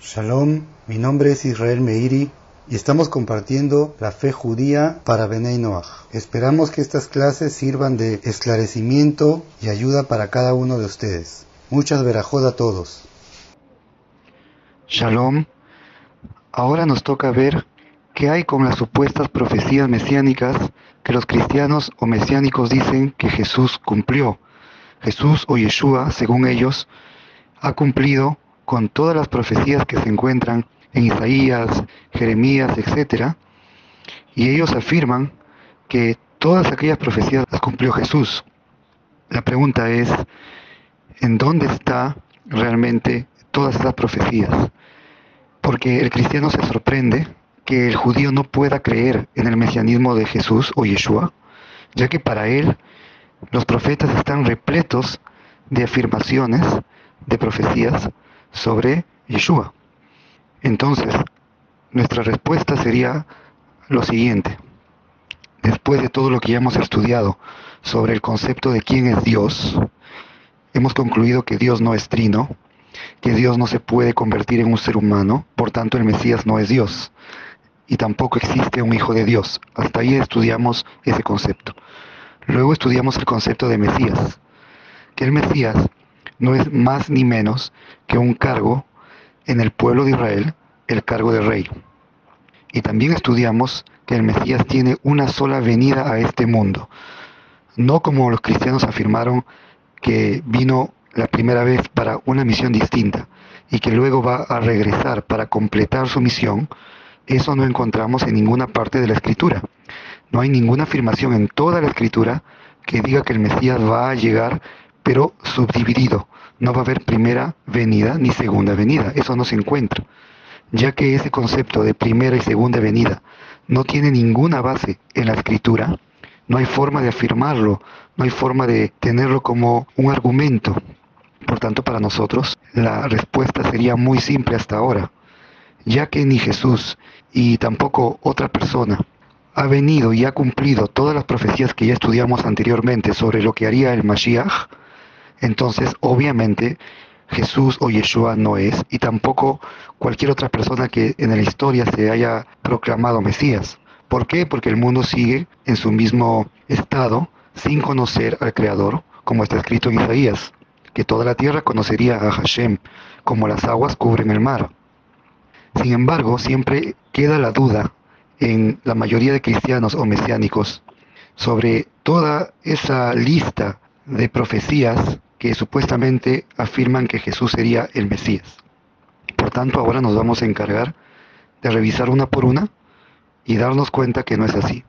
Shalom, mi nombre es Israel Meiri y estamos compartiendo la fe judía para Benei Noach. Esperamos que estas clases sirvan de esclarecimiento y ayuda para cada uno de ustedes. Muchas verajod a todos. Shalom. Ahora nos toca ver qué hay con las supuestas profecías mesiánicas que los cristianos o mesiánicos dicen que Jesús cumplió. Jesús o Yeshua, según ellos, ha cumplido con todas las profecías que se encuentran en Isaías, Jeremías, etc. Y ellos afirman que todas aquellas profecías las cumplió Jesús. La pregunta es, ¿en dónde está realmente todas esas profecías? Porque el cristiano se sorprende que el judío no pueda creer en el mesianismo de Jesús o Yeshua, ya que para él los profetas están repletos de afirmaciones, de profecías, sobre Yeshua. Entonces, nuestra respuesta sería lo siguiente. Después de todo lo que ya hemos estudiado sobre el concepto de quién es Dios, hemos concluido que Dios no es trino, que Dios no se puede convertir en un ser humano, por tanto el Mesías no es Dios, y tampoco existe un hijo de Dios. Hasta ahí estudiamos ese concepto. Luego estudiamos el concepto de Mesías, que el Mesías no es más ni menos que un cargo en el pueblo de Israel, el cargo de rey. Y también estudiamos que el Mesías tiene una sola venida a este mundo, no como los cristianos afirmaron que vino la primera vez para una misión distinta y que luego va a regresar para completar su misión, eso no encontramos en ninguna parte de la escritura. No hay ninguna afirmación en toda la escritura que diga que el Mesías va a llegar pero subdividido. No va a haber primera venida ni segunda venida. Eso no se encuentra. Ya que ese concepto de primera y segunda venida no tiene ninguna base en la escritura, no hay forma de afirmarlo, no hay forma de tenerlo como un argumento. Por tanto, para nosotros la respuesta sería muy simple hasta ahora, ya que ni Jesús y tampoco otra persona ha venido y ha cumplido todas las profecías que ya estudiamos anteriormente sobre lo que haría el Mashiach, entonces obviamente Jesús o Yeshua no es, y tampoco cualquier otra persona que en la historia se haya proclamado Mesías. ¿Por qué? Porque el mundo sigue en su mismo estado sin conocer al Creador, como está escrito en Isaías, que toda la tierra conocería a Hashem, como las aguas cubren el mar. Sin embargo, siempre queda la duda en la mayoría de cristianos o mesiánicos sobre toda esa lista de profecías que supuestamente afirman que Jesús sería el Mesías. Por tanto, ahora nos vamos a encargar de revisar una por una y darnos cuenta que no es así.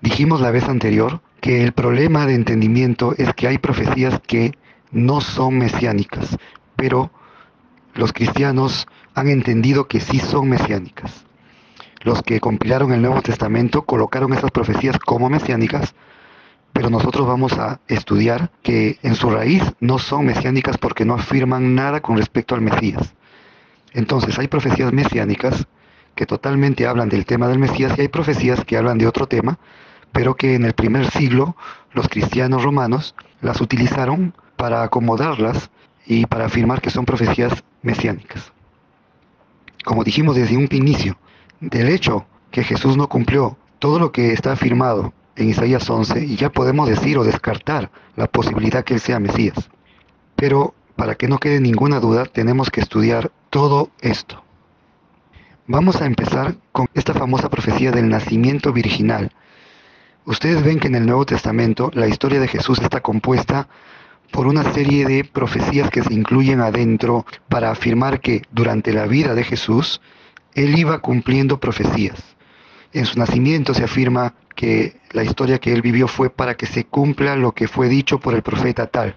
Dijimos la vez anterior que el problema de entendimiento es que hay profecías que no son mesiánicas, pero los cristianos han entendido que sí son mesiánicas. Los que compilaron el Nuevo Testamento colocaron esas profecías como mesiánicas pero nosotros vamos a estudiar que en su raíz no son mesiánicas porque no afirman nada con respecto al Mesías. Entonces hay profecías mesiánicas que totalmente hablan del tema del Mesías y hay profecías que hablan de otro tema, pero que en el primer siglo los cristianos romanos las utilizaron para acomodarlas y para afirmar que son profecías mesiánicas. Como dijimos desde un inicio, del hecho que Jesús no cumplió todo lo que está afirmado en Isaías 11 y ya podemos decir o descartar la posibilidad que Él sea Mesías. Pero para que no quede ninguna duda, tenemos que estudiar todo esto. Vamos a empezar con esta famosa profecía del nacimiento virginal. Ustedes ven que en el Nuevo Testamento la historia de Jesús está compuesta por una serie de profecías que se incluyen adentro para afirmar que durante la vida de Jesús, Él iba cumpliendo profecías. En su nacimiento se afirma que la historia que él vivió fue para que se cumpla lo que fue dicho por el profeta tal.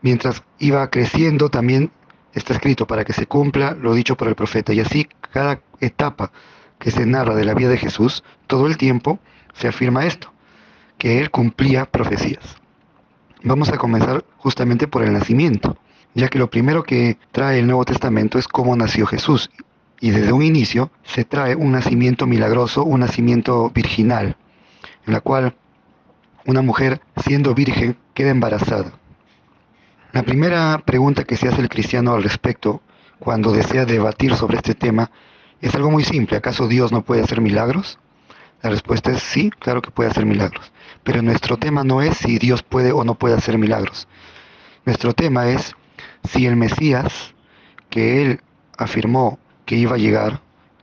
Mientras iba creciendo también está escrito para que se cumpla lo dicho por el profeta. Y así cada etapa que se narra de la vida de Jesús, todo el tiempo se afirma esto, que él cumplía profecías. Vamos a comenzar justamente por el nacimiento, ya que lo primero que trae el Nuevo Testamento es cómo nació Jesús y desde un inicio se trae un nacimiento milagroso, un nacimiento virginal, en la cual una mujer siendo virgen queda embarazada. La primera pregunta que se hace el cristiano al respecto, cuando desea debatir sobre este tema es algo muy simple. ¿Acaso Dios no puede hacer milagros? La respuesta es sí, claro que puede hacer milagros. Pero nuestro tema no es si Dios puede o no puede hacer milagros. Nuestro tema es si el Mesías, que él afirmó que iba a llegar,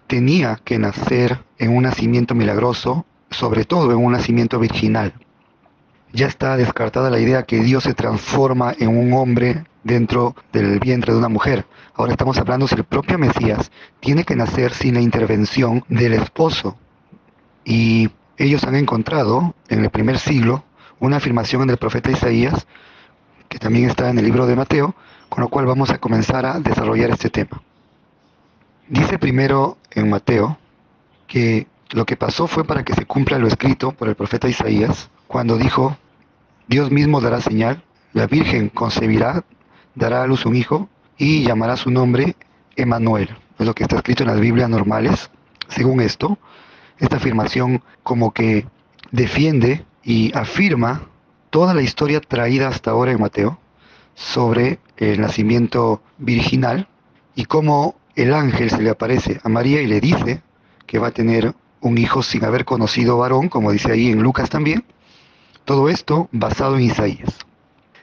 tenía que nacer en un nacimiento milagroso, sobre todo en un nacimiento virginal. Ya está descartada la idea que Dios se transforma en un hombre dentro del vientre de una mujer. Ahora estamos hablando si el propio Mesías tiene que nacer sin la intervención del esposo. Y ellos han encontrado en el primer siglo una afirmación en el profeta Isaías, que también está en el libro de Mateo, con lo cual vamos a comenzar a desarrollar este tema. Dice primero en Mateo que lo que pasó fue para que se cumpla lo escrito por el profeta Isaías, cuando dijo, Dios mismo dará señal, la Virgen concebirá dará a luz un hijo y llamará su nombre Emanuel. Es lo que está escrito en las Biblias normales. Según esto, esta afirmación como que defiende y afirma toda la historia traída hasta ahora en Mateo sobre el nacimiento virginal y cómo el ángel se le aparece a María y le dice que va a tener un hijo sin haber conocido varón, como dice ahí en Lucas también. Todo esto basado en Isaías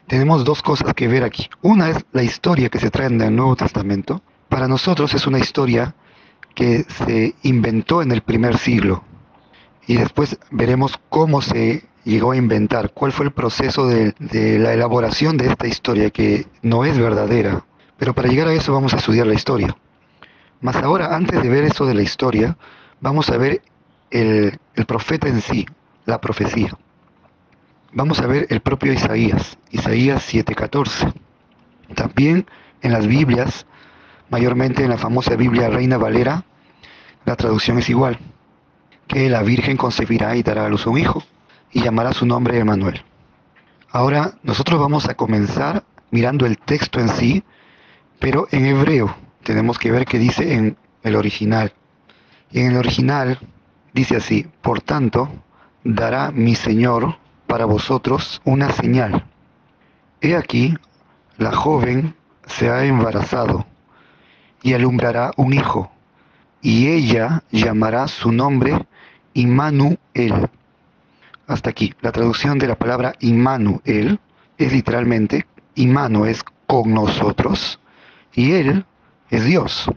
tenemos dos cosas que ver aquí. Una es la historia que se trae en el Nuevo Testamento. Para nosotros es una historia que se inventó en el primer siglo. Y después veremos cómo se llegó a inventar, cuál fue el proceso de, la elaboración de esta historia que no es verdadera. Pero para llegar a eso vamos a estudiar la historia. Más ahora, antes de ver eso de la historia, vamos a ver el profeta en sí, la profecía. Vamos a ver el propio Isaías, Isaías 7:14. También en las Biblias, mayormente en la famosa Biblia Reina Valera, la traducción es igual, que la Virgen concebirá y dará a luz un hijo, y llamará su nombre Emanuel. Ahora nosotros vamos a comenzar mirando el texto en sí, pero en hebreo. Tenemos que ver qué dice en el original. Y en el original dice así, por tanto, dará mi Señor para vosotros una señal. He aquí, la joven se ha embarazado y alumbrará un hijo, y ella llamará su nombre Immanuel. Hasta aquí, la traducción de la palabra Immanuel es literalmente, Imanu es con nosotros, y él es Dios.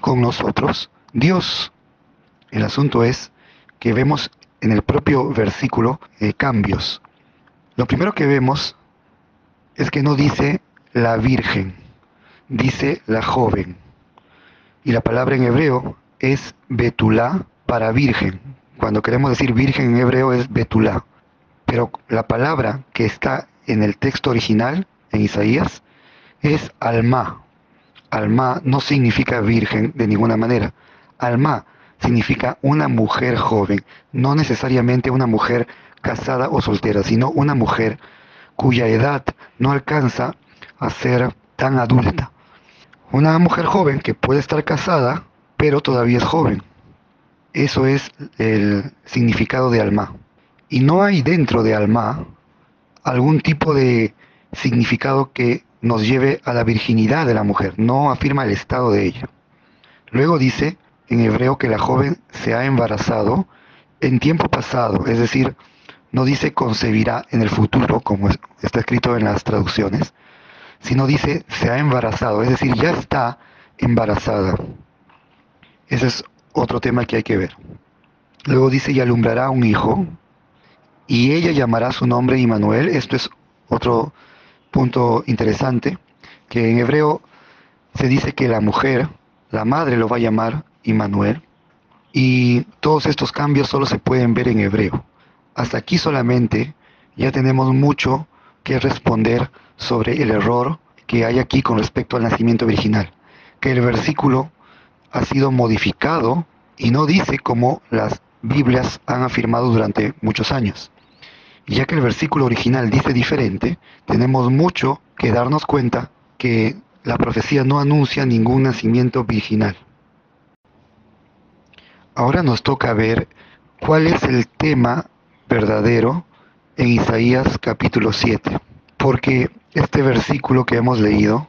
Con nosotros, Dios. El asunto es que vemos en el propio versículo eh, cambios. Lo primero que vemos es que no dice la virgen, dice la joven. Y la palabra en hebreo es betulá para virgen. Cuando queremos decir virgen en hebreo es betulá. Pero la palabra que está en el texto original, en Isaías, es alma. Alma no significa virgen de ninguna manera. Alma significa una mujer joven, no necesariamente una mujer casada o soltera, sino una mujer cuya edad no alcanza a ser tan adulta. Una mujer joven que puede estar casada, pero todavía es joven. Eso es el significado de alma. Y no hay dentro de alma algún tipo de significado que nos lleve a la virginidad de la mujer, no afirma el estado de ella. Luego dice, en hebreo que la joven se ha embarazado en tiempo pasado, es decir, no dice concebirá en el futuro, como está escrito en las traducciones, sino dice se ha embarazado, es decir, ya está embarazada. Ese es otro tema que hay que ver. Luego dice y alumbrará un hijo, y ella llamará su nombre Immanuel. Esto es otro punto interesante, que en hebreo se dice que la mujer, la madre lo va a llamar Immanuel. Y todos estos cambios solo se pueden ver en hebreo. Hasta aquí solamente ya tenemos mucho que responder sobre el error que hay aquí con respecto al nacimiento original. Que el versículo ha sido modificado y no dice como las Biblias han afirmado durante muchos años. Y ya que el versículo original dice diferente, tenemos mucho que darnos cuenta que la profecía no anuncia ningún nacimiento virginal. Ahora nos toca ver cuál es el tema verdadero en Isaías capítulo 7, porque este versículo que hemos leído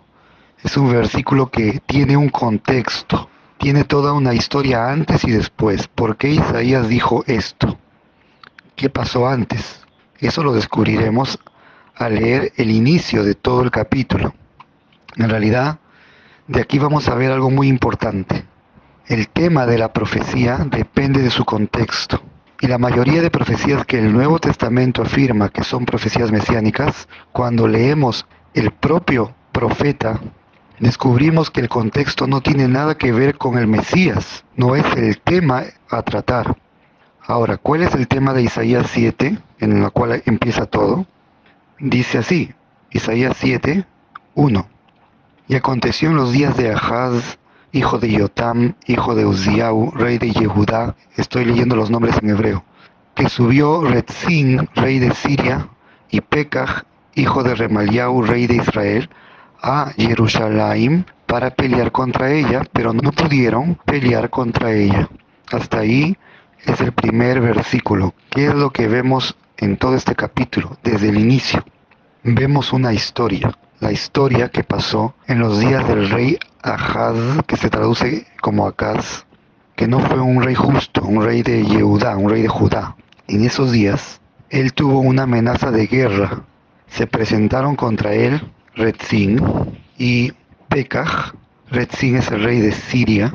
es un versículo que tiene un contexto, tiene toda una historia antes y después. ¿Por qué Isaías dijo esto? ¿Qué pasó antes? Eso lo descubriremos al leer el inicio de todo el capítulo. En realidad, de aquí vamos a ver algo muy importante. El tema de la profecía depende de su contexto. Y la mayoría de profecías que el Nuevo Testamento afirma que son profecías mesiánicas, cuando leemos el propio profeta, descubrimos que el contexto no tiene nada que ver con el Mesías, no es el tema a tratar. Ahora, ¿cuál es el tema de Isaías 7, en el cual empieza todo? Dice así, Isaías 7, 1. Y aconteció en los días de Ahaz, hijo de Yotam, hijo de Uziau, rey de Yehudá, estoy leyendo los nombres en hebreo, que subió Retzin, rey de Siria, y Pekah, hijo de Remaliau, rey de Israel, a Jerusalén para pelear contra ella, pero no pudieron pelear contra ella. Hasta ahí es el primer versículo. ¿Qué es lo que vemos en todo este capítulo, desde el inicio? Vemos una historia la historia que pasó en los días del rey Ahaz, que se traduce como Acaz, que no fue un rey justo, un rey de Yehudá, un rey de Judá. En esos días, él tuvo una amenaza de guerra. Se presentaron contra él Retzin y Pekah. Retzin es el rey de Siria.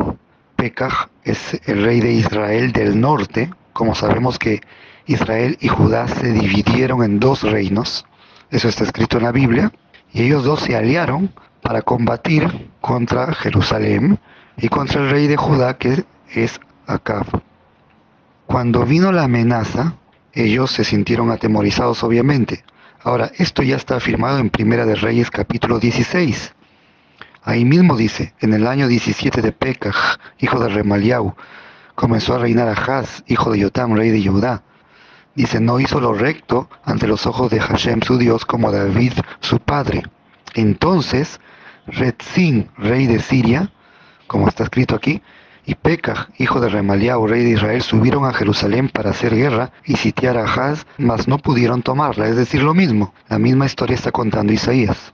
Pekah es el rey de Israel del norte. Como sabemos que Israel y Judá se dividieron en dos reinos. Eso está escrito en la Biblia y ellos dos se aliaron para combatir contra Jerusalén y contra el rey de Judá que es Acab. Cuando vino la amenaza, ellos se sintieron atemorizados obviamente. Ahora, esto ya está afirmado en Primera de Reyes capítulo 16. Ahí mismo dice, en el año 17 de Pekah, hijo de Remaliau, comenzó a reinar Ahaz, hijo de Yotam, rey de Judá. Dice, no hizo lo recto ante los ojos de Hashem su Dios como David su padre. Entonces, Retzin, rey de Siria, como está escrito aquí, y Pekah, hijo de Remaliao, rey de Israel, subieron a Jerusalén para hacer guerra y sitiar a Haz, mas no pudieron tomarla. Es decir, lo mismo. La misma historia está contando Isaías.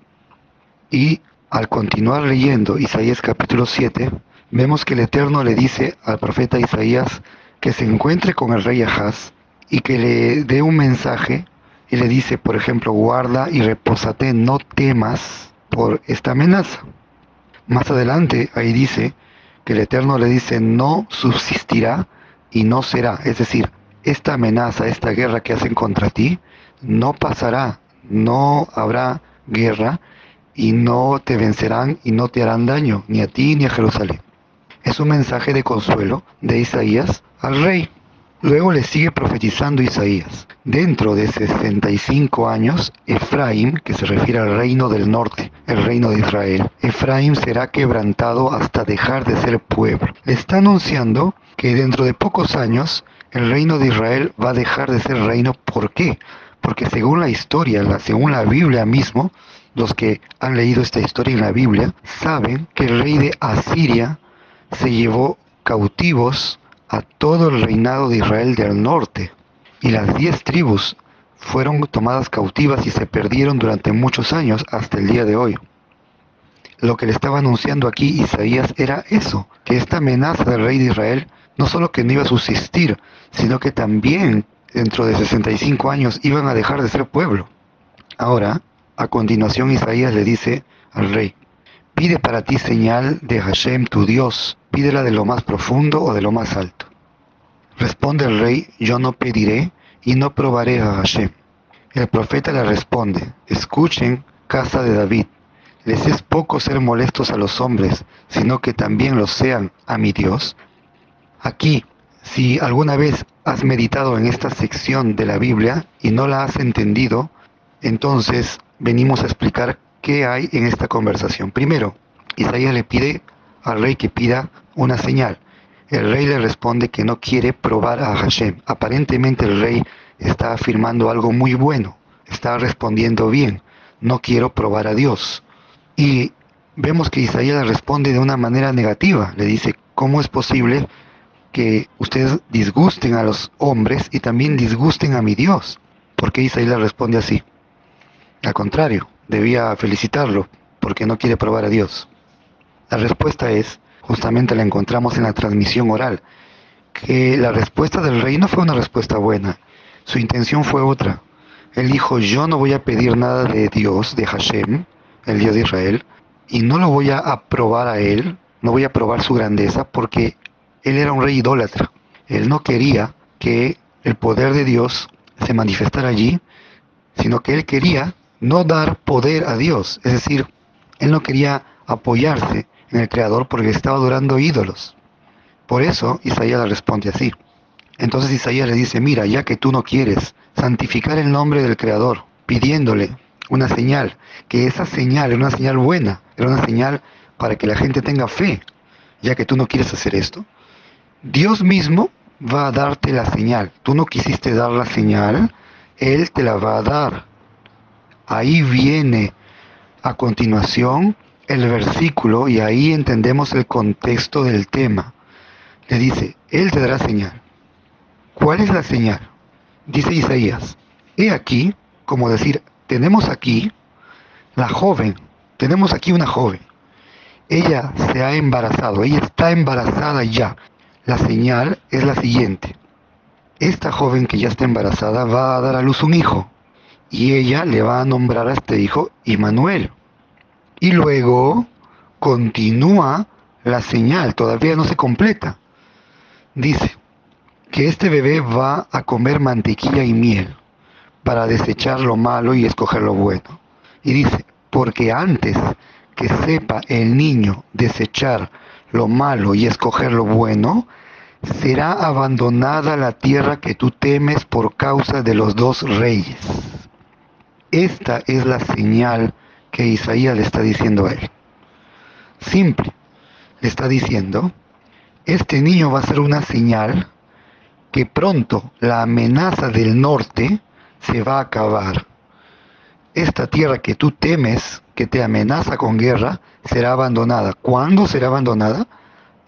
Y al continuar leyendo Isaías capítulo 7, vemos que el Eterno le dice al profeta Isaías que se encuentre con el rey Ahaz y que le dé un mensaje y le dice, por ejemplo, guarda y repósate, no temas por esta amenaza. Más adelante ahí dice que el Eterno le dice, no subsistirá y no será. Es decir, esta amenaza, esta guerra que hacen contra ti, no pasará, no habrá guerra y no te vencerán y no te harán daño, ni a ti ni a Jerusalén. Es un mensaje de consuelo de Isaías al rey. Luego le sigue profetizando Isaías. Dentro de 65 años, Efraín, que se refiere al reino del norte, el reino de Israel, Efraín será quebrantado hasta dejar de ser pueblo. Le está anunciando que dentro de pocos años el reino de Israel va a dejar de ser reino. ¿Por qué? Porque según la historia, según la Biblia mismo, los que han leído esta historia en la Biblia saben que el rey de Asiria se llevó cautivos a todo el reinado de Israel del norte, y las diez tribus fueron tomadas cautivas y se perdieron durante muchos años hasta el día de hoy. Lo que le estaba anunciando aquí Isaías era eso, que esta amenaza del rey de Israel no solo que no iba a subsistir, sino que también dentro de 65 años iban a dejar de ser pueblo. Ahora, a continuación Isaías le dice al rey, pide para ti señal de Hashem tu Dios, pídela de lo más profundo o de lo más alto. Responde el rey, yo no pediré y no probaré a Hashem. El profeta le responde, escuchen, casa de David, les es poco ser molestos a los hombres, sino que también lo sean a mi Dios. Aquí, si alguna vez has meditado en esta sección de la Biblia y no la has entendido, entonces venimos a explicar qué hay en esta conversación. Primero, Isaías le pide al rey que pida una señal. El rey le responde que no quiere probar a Hashem. Aparentemente el rey está afirmando algo muy bueno, está respondiendo bien. No quiero probar a Dios. Y vemos que Isaías responde de una manera negativa. Le dice, ¿cómo es posible que ustedes disgusten a los hombres y también disgusten a mi Dios? ¿Por qué Isaías responde así? Al contrario, debía felicitarlo porque no quiere probar a Dios? La respuesta es, justamente la encontramos en la transmisión oral, que la respuesta del rey no fue una respuesta buena, su intención fue otra. Él dijo, yo no voy a pedir nada de Dios, de Hashem, el Dios de Israel, y no lo voy a aprobar a él, no voy a probar su grandeza, porque él era un rey idólatra. Él no quería que el poder de Dios se manifestara allí, sino que él quería no dar poder a Dios, es decir, él no quería apoyarse en el Creador porque estaba adorando ídolos. Por eso Isaías le responde así. Entonces Isaías le dice, mira, ya que tú no quieres santificar el nombre del Creador, pidiéndole una señal, que esa señal era una señal buena, era una señal para que la gente tenga fe, ya que tú no quieres hacer esto, Dios mismo va a darte la señal. Tú no quisiste dar la señal, Él te la va a dar. Ahí viene a continuación el versículo y ahí entendemos el contexto del tema. Le dice, Él te dará señal. ¿Cuál es la señal? Dice Isaías, he aquí, como decir, tenemos aquí la joven, tenemos aquí una joven. Ella se ha embarazado, ella está embarazada ya. La señal es la siguiente. Esta joven que ya está embarazada va a dar a luz un hijo y ella le va a nombrar a este hijo Immanuel. Y luego continúa la señal, todavía no se completa. Dice que este bebé va a comer mantequilla y miel para desechar lo malo y escoger lo bueno. Y dice, porque antes que sepa el niño desechar lo malo y escoger lo bueno, será abandonada la tierra que tú temes por causa de los dos reyes. Esta es la señal que Isaías le está diciendo a él. Simple, le está diciendo, este niño va a ser una señal que pronto la amenaza del norte se va a acabar. Esta tierra que tú temes, que te amenaza con guerra, será abandonada. ¿Cuándo será abandonada?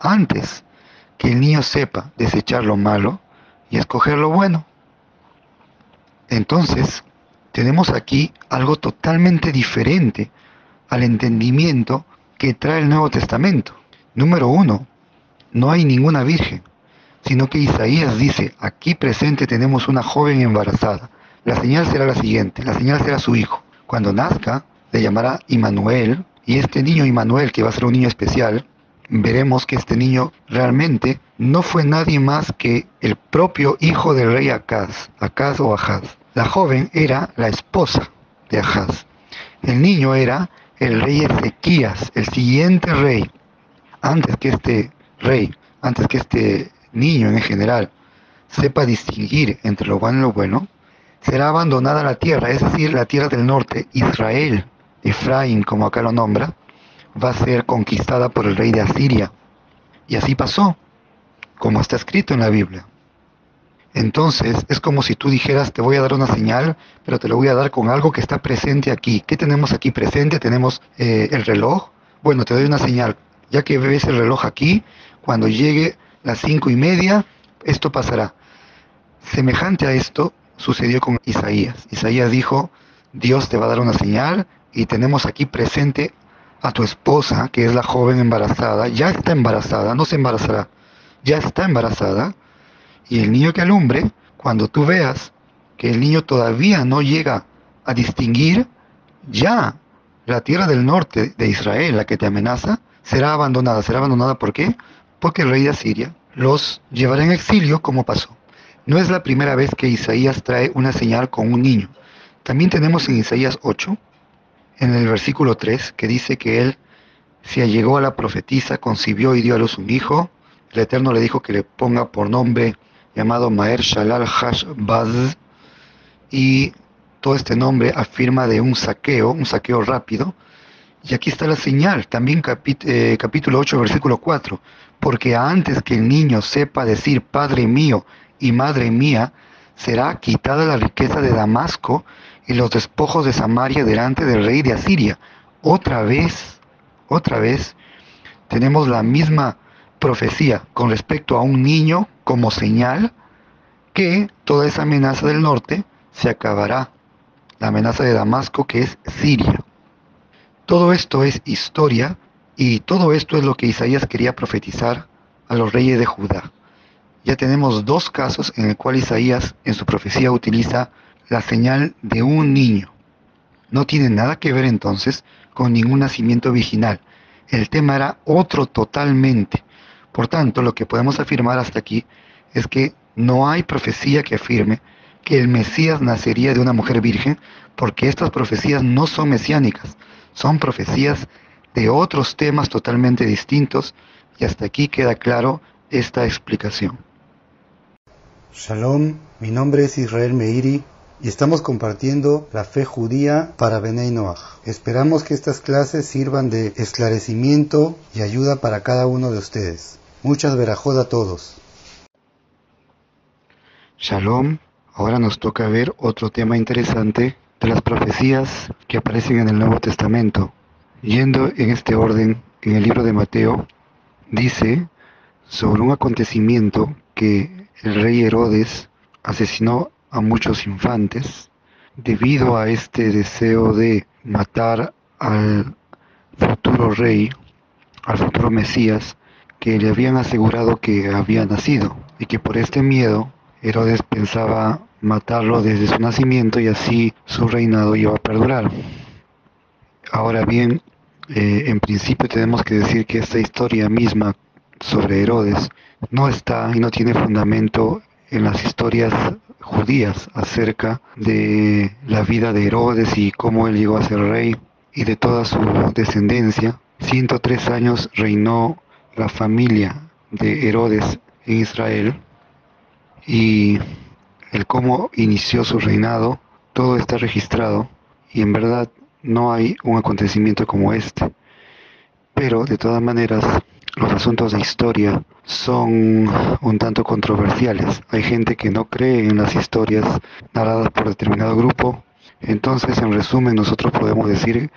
Antes que el niño sepa desechar lo malo y escoger lo bueno. Entonces, tenemos aquí algo totalmente diferente al entendimiento que trae el Nuevo Testamento. Número uno, no hay ninguna virgen, sino que Isaías dice, aquí presente tenemos una joven embarazada. La señal será la siguiente, la señal será su hijo. Cuando nazca, le llamará Immanuel, y este niño Immanuel, que va a ser un niño especial, veremos que este niño realmente no fue nadie más que el propio hijo del rey Acaz, Acaz o Ahaz. La joven era la esposa de Ahaz. El niño era el rey Ezequías, el siguiente rey. Antes que este rey, antes que este niño en general sepa distinguir entre lo bueno y lo bueno, será abandonada la tierra, es decir, la tierra del norte, Israel, Efraín, como acá lo nombra, va a ser conquistada por el rey de Asiria. Y así pasó, como está escrito en la Biblia. Entonces es como si tú dijeras, te voy a dar una señal, pero te lo voy a dar con algo que está presente aquí. ¿Qué tenemos aquí presente? Tenemos eh, el reloj. Bueno, te doy una señal. Ya que ves el reloj aquí, cuando llegue las cinco y media, esto pasará. Semejante a esto sucedió con Isaías. Isaías dijo, Dios te va a dar una señal y tenemos aquí presente a tu esposa, que es la joven embarazada, ya está embarazada, no se embarazará, ya está embarazada, y el niño que alumbre, cuando tú veas que el niño todavía no llega a distinguir, ya la tierra del norte de Israel, la que te amenaza, será abandonada. ¿Será abandonada por qué? Porque el rey de Asiria los llevará en exilio como pasó. No es la primera vez que Isaías trae una señal con un niño. También tenemos en Isaías 8 en el versículo 3 que dice que él se allegó a la profetisa, concibió y dio a luz un hijo. El Eterno le dijo que le ponga por nombre llamado Maer Shalal Hash Baz y todo este nombre afirma de un saqueo, un saqueo rápido. Y aquí está la señal, también eh, capítulo 8, versículo 4, porque antes que el niño sepa decir Padre mío y Madre mía, será quitada la riqueza de Damasco y los despojos de Samaria delante del rey de Asiria. Otra vez, otra vez, tenemos la misma profecía con respecto a un niño como señal que toda esa amenaza del norte se acabará. La amenaza de Damasco que es Siria. Todo esto es historia y todo esto es lo que Isaías quería profetizar a los reyes de Judá. Ya tenemos dos casos en el cual Isaías en su profecía utiliza la señal de un niño. No tiene nada que ver entonces con ningún nacimiento virginal. El tema era otro totalmente. Por tanto, lo que podemos afirmar hasta aquí es que no hay profecía que afirme que el Mesías nacería de una mujer virgen, porque estas profecías no son mesiánicas, son profecías de otros temas totalmente distintos, y hasta aquí queda claro esta explicación. Shalom, mi nombre es Israel Meiri y estamos compartiendo la fe judía para Benei Noach. Esperamos que estas clases sirvan de esclarecimiento y ayuda para cada uno de ustedes. Muchas verajod a todos. Shalom, ahora nos toca ver otro tema interesante de las profecías que aparecen en el Nuevo Testamento. Yendo en este orden, en el libro de Mateo, dice sobre un acontecimiento que el rey Herodes asesinó a muchos infantes debido a este deseo de matar al futuro rey, al futuro Mesías, que le habían asegurado que había nacido y que por este miedo Herodes pensaba matarlo desde su nacimiento y así su reinado iba a perdurar. Ahora bien, eh, en principio tenemos que decir que esta historia misma sobre Herodes no está y no tiene fundamento en las historias judías acerca de la vida de Herodes y cómo él llegó a ser rey y de toda su descendencia. 103 años reinó la familia de Herodes en Israel y el cómo inició su reinado, todo está registrado y en verdad no hay un acontecimiento como este. Pero de todas maneras, los asuntos de historia son un tanto controversiales. Hay gente que no cree en las historias narradas por determinado grupo. Entonces, en resumen, nosotros podemos decir,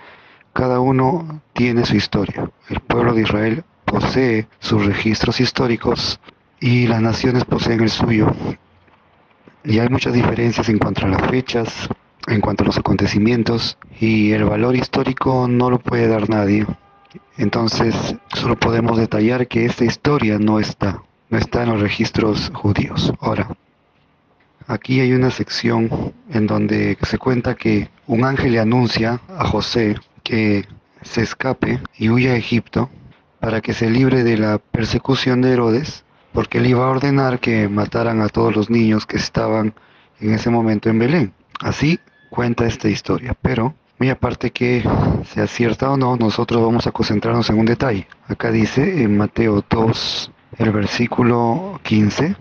cada uno tiene su historia. El pueblo de Israel posee sus registros históricos y las naciones poseen el suyo. Y hay muchas diferencias en cuanto a las fechas, en cuanto a los acontecimientos, y el valor histórico no lo puede dar nadie. Entonces, solo podemos detallar que esta historia no está, no está en los registros judíos. Ahora, aquí hay una sección en donde se cuenta que un ángel le anuncia a José que se escape y huya a Egipto para que se libre de la persecución de Herodes, porque él iba a ordenar que mataran a todos los niños que estaban en ese momento en Belén. Así cuenta esta historia, pero muy aparte que sea cierta o no, nosotros vamos a concentrarnos en un detalle. Acá dice en Mateo 2, el versículo 15,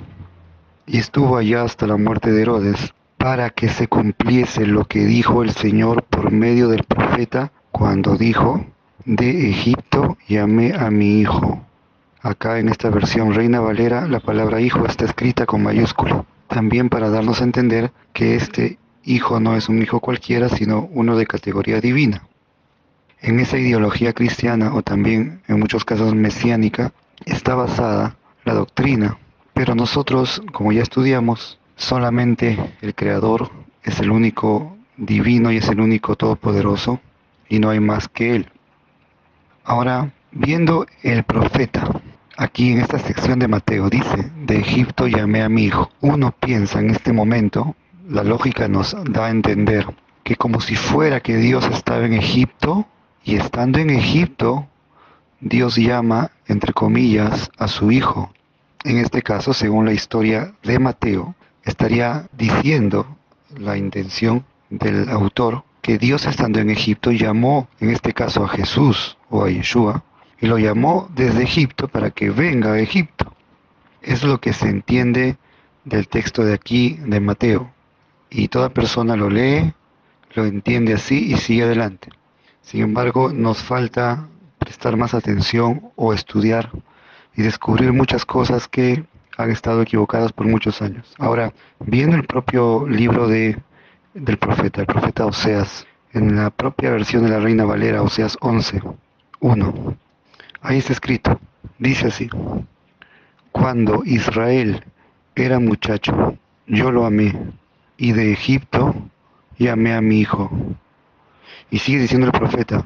y estuvo allá hasta la muerte de Herodes, para que se cumpliese lo que dijo el Señor por medio del profeta cuando dijo, de Egipto llamé a mi hijo. Acá en esta versión Reina Valera la palabra hijo está escrita con mayúscula, también para darnos a entender que este hijo no es un hijo cualquiera, sino uno de categoría divina. En esa ideología cristiana, o también en muchos casos mesiánica, está basada la doctrina, pero nosotros, como ya estudiamos, solamente el Creador es el único divino y es el único todopoderoso, y no hay más que Él. Ahora, viendo el profeta, aquí en esta sección de Mateo dice, de Egipto llamé a mi hijo. Uno piensa en este momento la lógica nos da a entender que como si fuera que Dios estaba en Egipto y estando en Egipto, Dios llama, entre comillas, a su hijo. En este caso, según la historia de Mateo, estaría diciendo la intención del autor que Dios estando en Egipto llamó, en este caso a Jesús o a Yeshua, y lo llamó desde Egipto para que venga a Egipto. Es lo que se entiende del texto de aquí de Mateo y toda persona lo lee, lo entiende así y sigue adelante. Sin embargo, nos falta prestar más atención o estudiar y descubrir muchas cosas que han estado equivocadas por muchos años. Ahora, viendo el propio libro de, del profeta, el profeta Oseas, en la propia versión de la Reina Valera, Oseas 11, 1, ahí está escrito, dice así, cuando Israel era muchacho, yo lo amé y de Egipto llamé a mi hijo. Y sigue diciendo el profeta,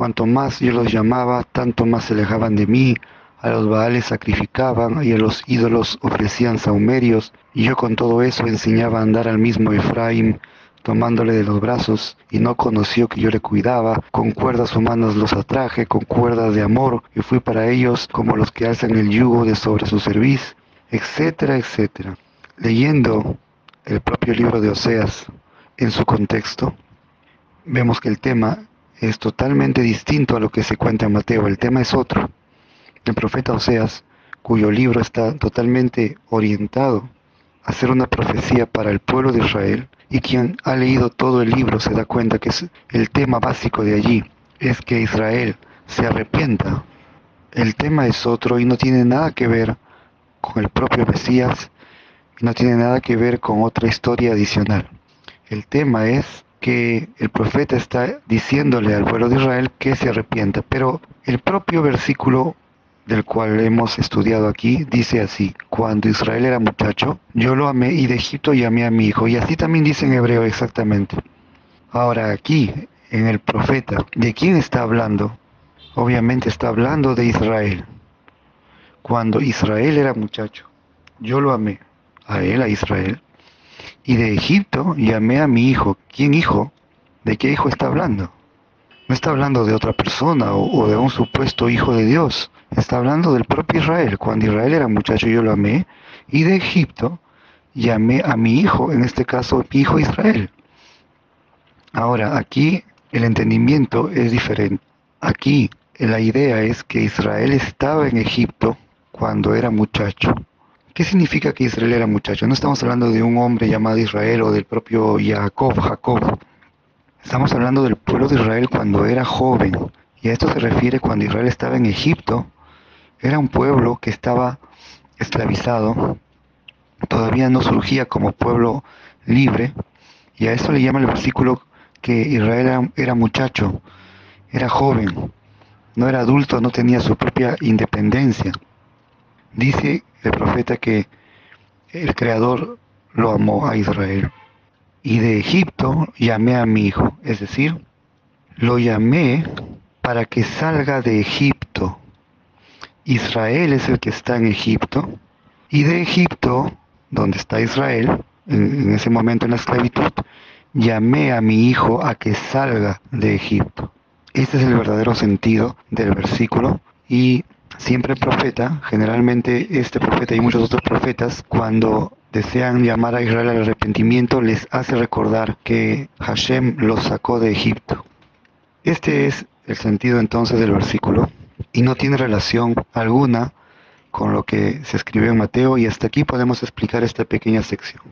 Cuanto más yo los llamaba, tanto más se alejaban de mí. A los baales sacrificaban y a los ídolos ofrecían saumerios. Y yo con todo eso enseñaba a andar al mismo Efraín, tomándole de los brazos, y no conoció que yo le cuidaba. Con cuerdas humanas los atraje, con cuerdas de amor, y fui para ellos como los que hacen el yugo de sobre su cerviz, etcétera, etcétera. Leyendo el propio libro de Oseas en su contexto, vemos que el tema es totalmente distinto a lo que se cuenta en Mateo. El tema es otro. El profeta Oseas, cuyo libro está totalmente orientado hacer una profecía para el pueblo de Israel, y quien ha leído todo el libro se da cuenta que el tema básico de allí es que Israel se arrepienta. El tema es otro y no tiene nada que ver con el propio Mesías y no tiene nada que ver con otra historia adicional. El tema es que el profeta está diciéndole al pueblo de Israel que se arrepienta, pero el propio versículo del cual hemos estudiado aquí dice así, cuando Israel era muchacho, yo lo amé y de Egipto llamé a mi hijo, y así también dice en hebreo exactamente. Ahora aquí, en el profeta, ¿de quién está hablando? Obviamente está hablando de Israel. Cuando Israel era muchacho, yo lo amé, a él, a Israel, y de Egipto llamé a mi hijo. ¿Quién hijo? ¿De qué hijo está hablando? No está hablando de otra persona o, de un supuesto hijo de Dios. Está hablando del propio Israel. Cuando Israel era muchacho yo lo amé. Y de Egipto llamé a mi hijo, en este caso mi hijo Israel. Ahora, aquí el entendimiento es diferente. Aquí la idea es que Israel estaba en Egipto cuando era muchacho ¿Qué significa que Israel era muchacho? No estamos hablando de un hombre llamado Israel o del propio Jacob, Jacob. Estamos hablando del pueblo de Israel cuando era joven. Y a esto se refiere cuando Israel estaba en Egipto. Era un pueblo que estaba esclavizado. Todavía no surgía como pueblo libre. Y a eso le llama el versículo que Israel era, era muchacho, era joven, no era adulto, no tenía su propia independencia. Dice el profeta que el Creador lo amó a Israel. Y de Egipto llamé a mi hijo, es decir, lo llamé para que salga de Egipto. Israel es el que está en Egipto. Y de Egipto, donde está Israel, en, ese momento en la esclavitud, llamé a mi hijo a que salga de Egipto. Este es el verdadero sentido del versículo y Siempre el profeta, generalmente este profeta y muchos otros profetas, cuando desean llamar a Israel al arrepentimiento, les hace recordar que Hashem los sacó de Egipto. Este es el sentido entonces del versículo y no tiene relación alguna con lo que se escribió en Mateo y hasta aquí podemos explicar esta pequeña sección.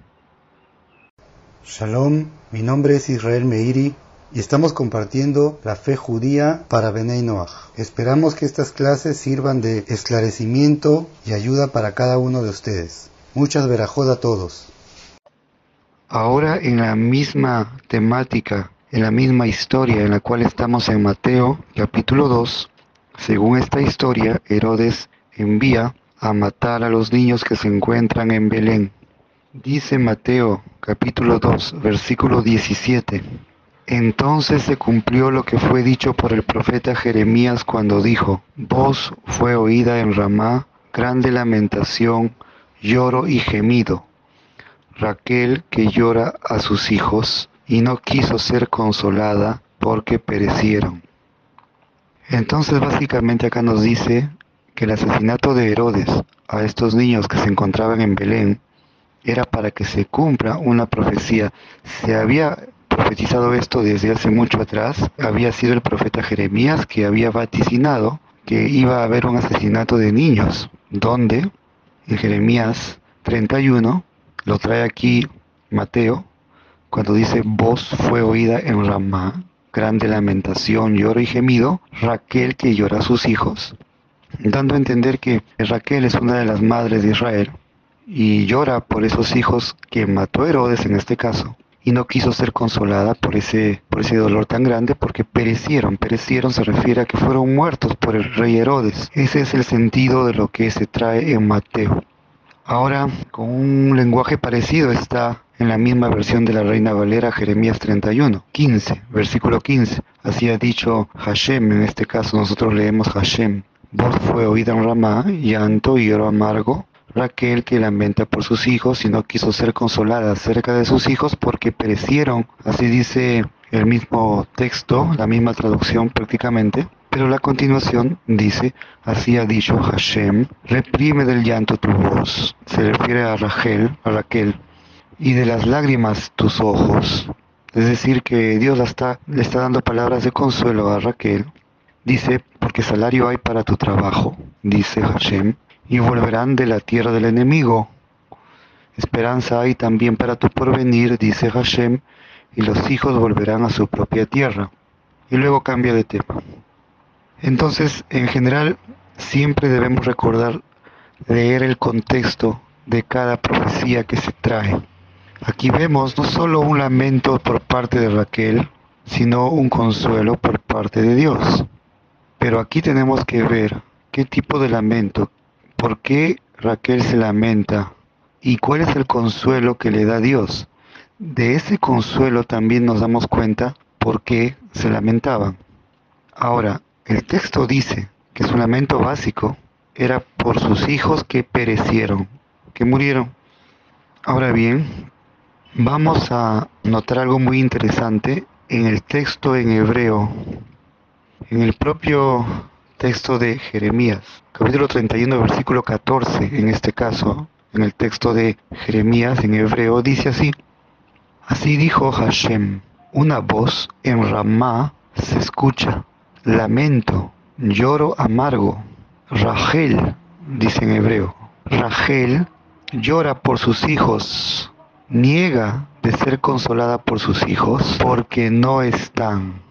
Shalom, mi nombre es Israel Meiri y estamos compartiendo la fe judía para Benei Noach. Esperamos que estas clases sirvan de esclarecimiento y ayuda para cada uno de ustedes. Muchas verajod a todos. Ahora en la misma temática, en la misma historia en la cual estamos en Mateo capítulo 2, según esta historia, Herodes envía a matar a los niños que se encuentran en Belén. Dice Mateo capítulo 2, versículo 17. Entonces se cumplió lo que fue dicho por el profeta Jeremías cuando dijo, Voz fue oída en Ramá, grande lamentación, lloro y gemido. Raquel que llora a sus hijos y no quiso ser consolada porque perecieron. Entonces básicamente acá nos dice que el asesinato de Herodes a estos niños que se encontraban en Belén era para que se cumpla una profecía. Se había profetizado esto desde hace mucho atrás. Había sido el profeta Jeremías que había vaticinado que iba a haber un asesinato de niños, donde en Jeremías 31 lo trae aquí Mateo, cuando dice voz fue oída en Ramá, grande lamentación, lloro y gemido, Raquel que llora a sus hijos, dando a entender que Raquel es una de las madres de Israel y llora por esos hijos que mató Herodes en este caso, y no quiso ser consolada por ese, por ese dolor tan grande porque perecieron. Perecieron se refiere a que fueron muertos por el rey Herodes. Ese es el sentido de lo que se trae en Mateo. Ahora, con un lenguaje parecido está en la misma versión de la Reina Valera, Jeremías 31, 15, versículo 15. Así ha dicho Hashem, en este caso nosotros leemos Hashem. Voz fue oída en Ramá, llanto y lloro amargo. Raquel que lamenta por sus hijos y no quiso ser consolada acerca de sus hijos porque perecieron. Así dice el mismo texto, la misma traducción prácticamente. Pero la continuación dice, así ha dicho Hashem, reprime del llanto tu voz. Se refiere a Rachel, a Raquel, y de las lágrimas tus ojos. Es decir, que Dios le está dando palabras de consuelo a Raquel. Dice, porque salario hay para tu trabajo, dice Hashem, y volverán de la tierra del enemigo. Esperanza hay también para tu porvenir, dice Hashem, y los hijos volverán a su propia tierra. Y luego cambia de tema. Entonces, en general, siempre debemos recordar leer el contexto de cada profecía que se trae. Aquí vemos no solo un lamento por parte de Raquel, sino un consuelo por parte de Dios. Pero aquí tenemos que ver qué tipo de lamento, por qué Raquel se lamenta y cuál es el consuelo que le da Dios. De ese consuelo también nos damos cuenta por qué se lamentaban. Ahora, el texto dice que su lamento básico era por sus hijos que perecieron, que murieron. Ahora bien, Vamos a notar algo muy interesante en el texto en hebreo, en el propio texto de Jeremías, capítulo 31, versículo 14, en este caso, en el texto de Jeremías en hebreo, dice así, así dijo Hashem, una voz en Ramá se escucha, lamento, lloro amargo, Rachel, dice en hebreo, Rachel llora por sus hijos, niega de ser consolada por sus hijos porque no están.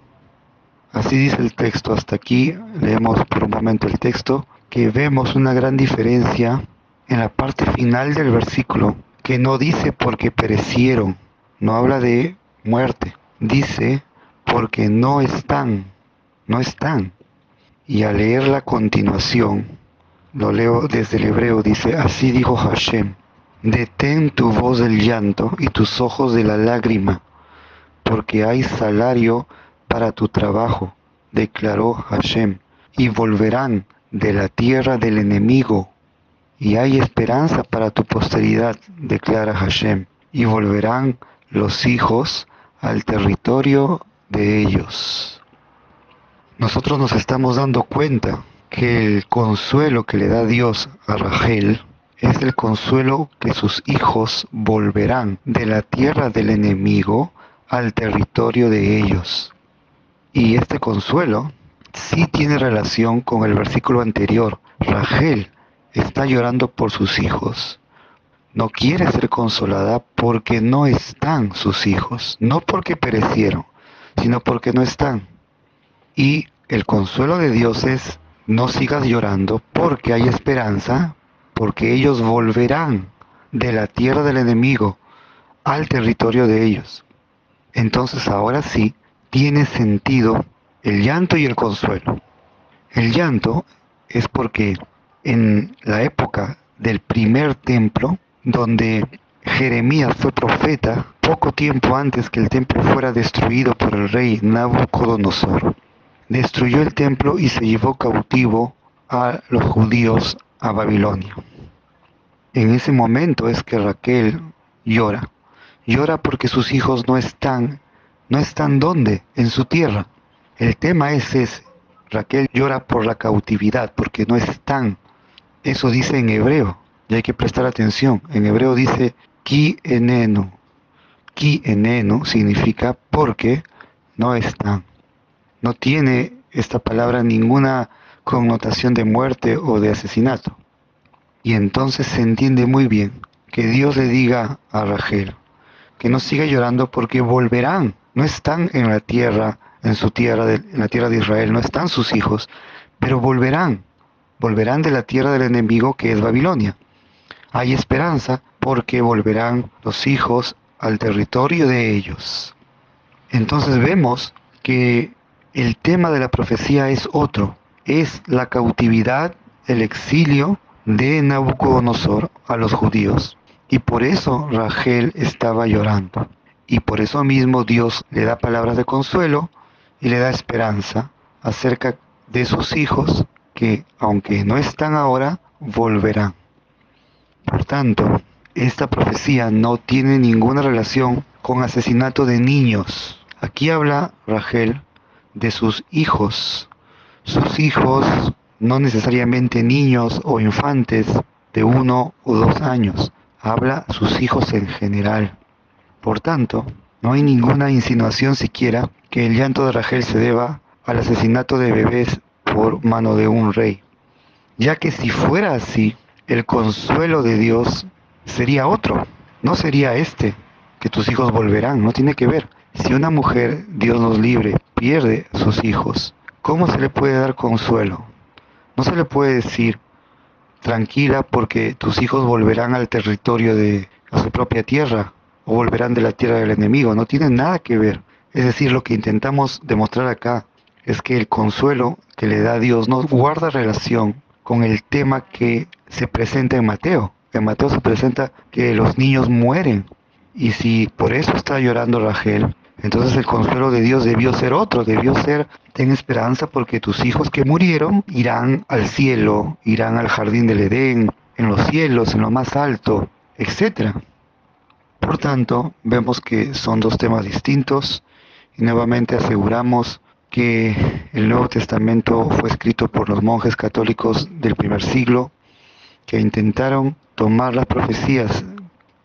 Así dice el texto. Hasta aquí leemos por un momento el texto, que vemos una gran diferencia en la parte final del versículo, que no dice porque perecieron, no habla de muerte, dice porque no están, no están. Y al leer la continuación, lo leo desde el hebreo, dice, así dijo Hashem, Detén tu voz del llanto y tus ojos de la lágrima, porque hay salario para tu trabajo, declaró Hashem, y volverán de la tierra del enemigo, y hay esperanza para tu posteridad, declara Hashem, y volverán los hijos al territorio de ellos. Nosotros nos estamos dando cuenta que el consuelo que le da Dios a Rachel es el consuelo que sus hijos volverán de la tierra del enemigo al territorio de ellos. Y este consuelo sí tiene relación con el versículo anterior. Rachel está llorando por sus hijos. No quiere ser consolada porque no están sus hijos, no porque perecieron, sino porque no están. Y el consuelo de Dios es, no sigas llorando porque hay esperanza, porque ellos volverán de la tierra del enemigo al territorio de ellos. Entonces ahora sí tiene sentido el llanto y el consuelo. El llanto es porque en la época del primer templo, donde Jeremías fue profeta, poco tiempo antes que el templo fuera destruido por el rey Nabucodonosor, destruyó el templo y se llevó cautivo a los judíos a Babilonia. En ese momento es que Raquel llora. Llora porque sus hijos no están, no están donde, en su tierra. El tema es ese. Raquel llora por la cautividad, porque no están. Eso dice en hebreo, y hay que prestar atención. En hebreo dice ki enenu. Ki enenu significa porque no están. No tiene esta palabra ninguna connotación de muerte o de asesinato. Y entonces se entiende muy bien que Dios le diga a Rachel que no siga llorando porque volverán, no están en la tierra, en su tierra, en la tierra de Israel, no están sus hijos, pero volverán, volverán de la tierra del enemigo que es Babilonia. Hay esperanza porque volverán los hijos al territorio de ellos. Entonces vemos que el tema de la profecía es otro, es la cautividad, el exilio de Nabucodonosor a los judíos Y por eso Rachel estaba llorando. Y por eso mismo Dios le da palabras de consuelo y le da esperanza acerca de sus hijos que, aunque no están ahora, volverán. Por tanto, esta profecía no tiene ninguna relación con asesinato de niños. Aquí habla Rachel de sus hijos. Sus hijos, no necesariamente niños o infantes de uno o dos años, habla sus hijos en general. Por tanto, no hay ninguna insinuación siquiera que el llanto de Rachel se deba al asesinato de bebés por mano de un rey, ya que si fuera así, el consuelo de Dios sería otro, no sería este, que tus hijos volverán, no tiene que ver. Si una mujer, Dios nos libre, pierde sus hijos, ¿cómo se le puede dar consuelo? No se le puede decir, tranquila porque tus hijos volverán al territorio de a su propia tierra o volverán de la tierra del enemigo, no tiene nada que ver. Es decir, lo que intentamos demostrar acá es que el consuelo que le da Dios no guarda relación con el tema que se presenta en Mateo. En Mateo se presenta que los niños mueren. Y si por eso está llorando Rachel, entonces el consuelo de Dios debió ser otro, debió ser, ten esperanza porque tus hijos que murieron irán al cielo, irán al jardín del Edén, en los cielos, en lo más alto, etc. Por tanto, vemos que son dos temas distintos y nuevamente aseguramos que el Nuevo Testamento fue escrito por los monjes católicos del primer siglo que intentaron tomar las profecías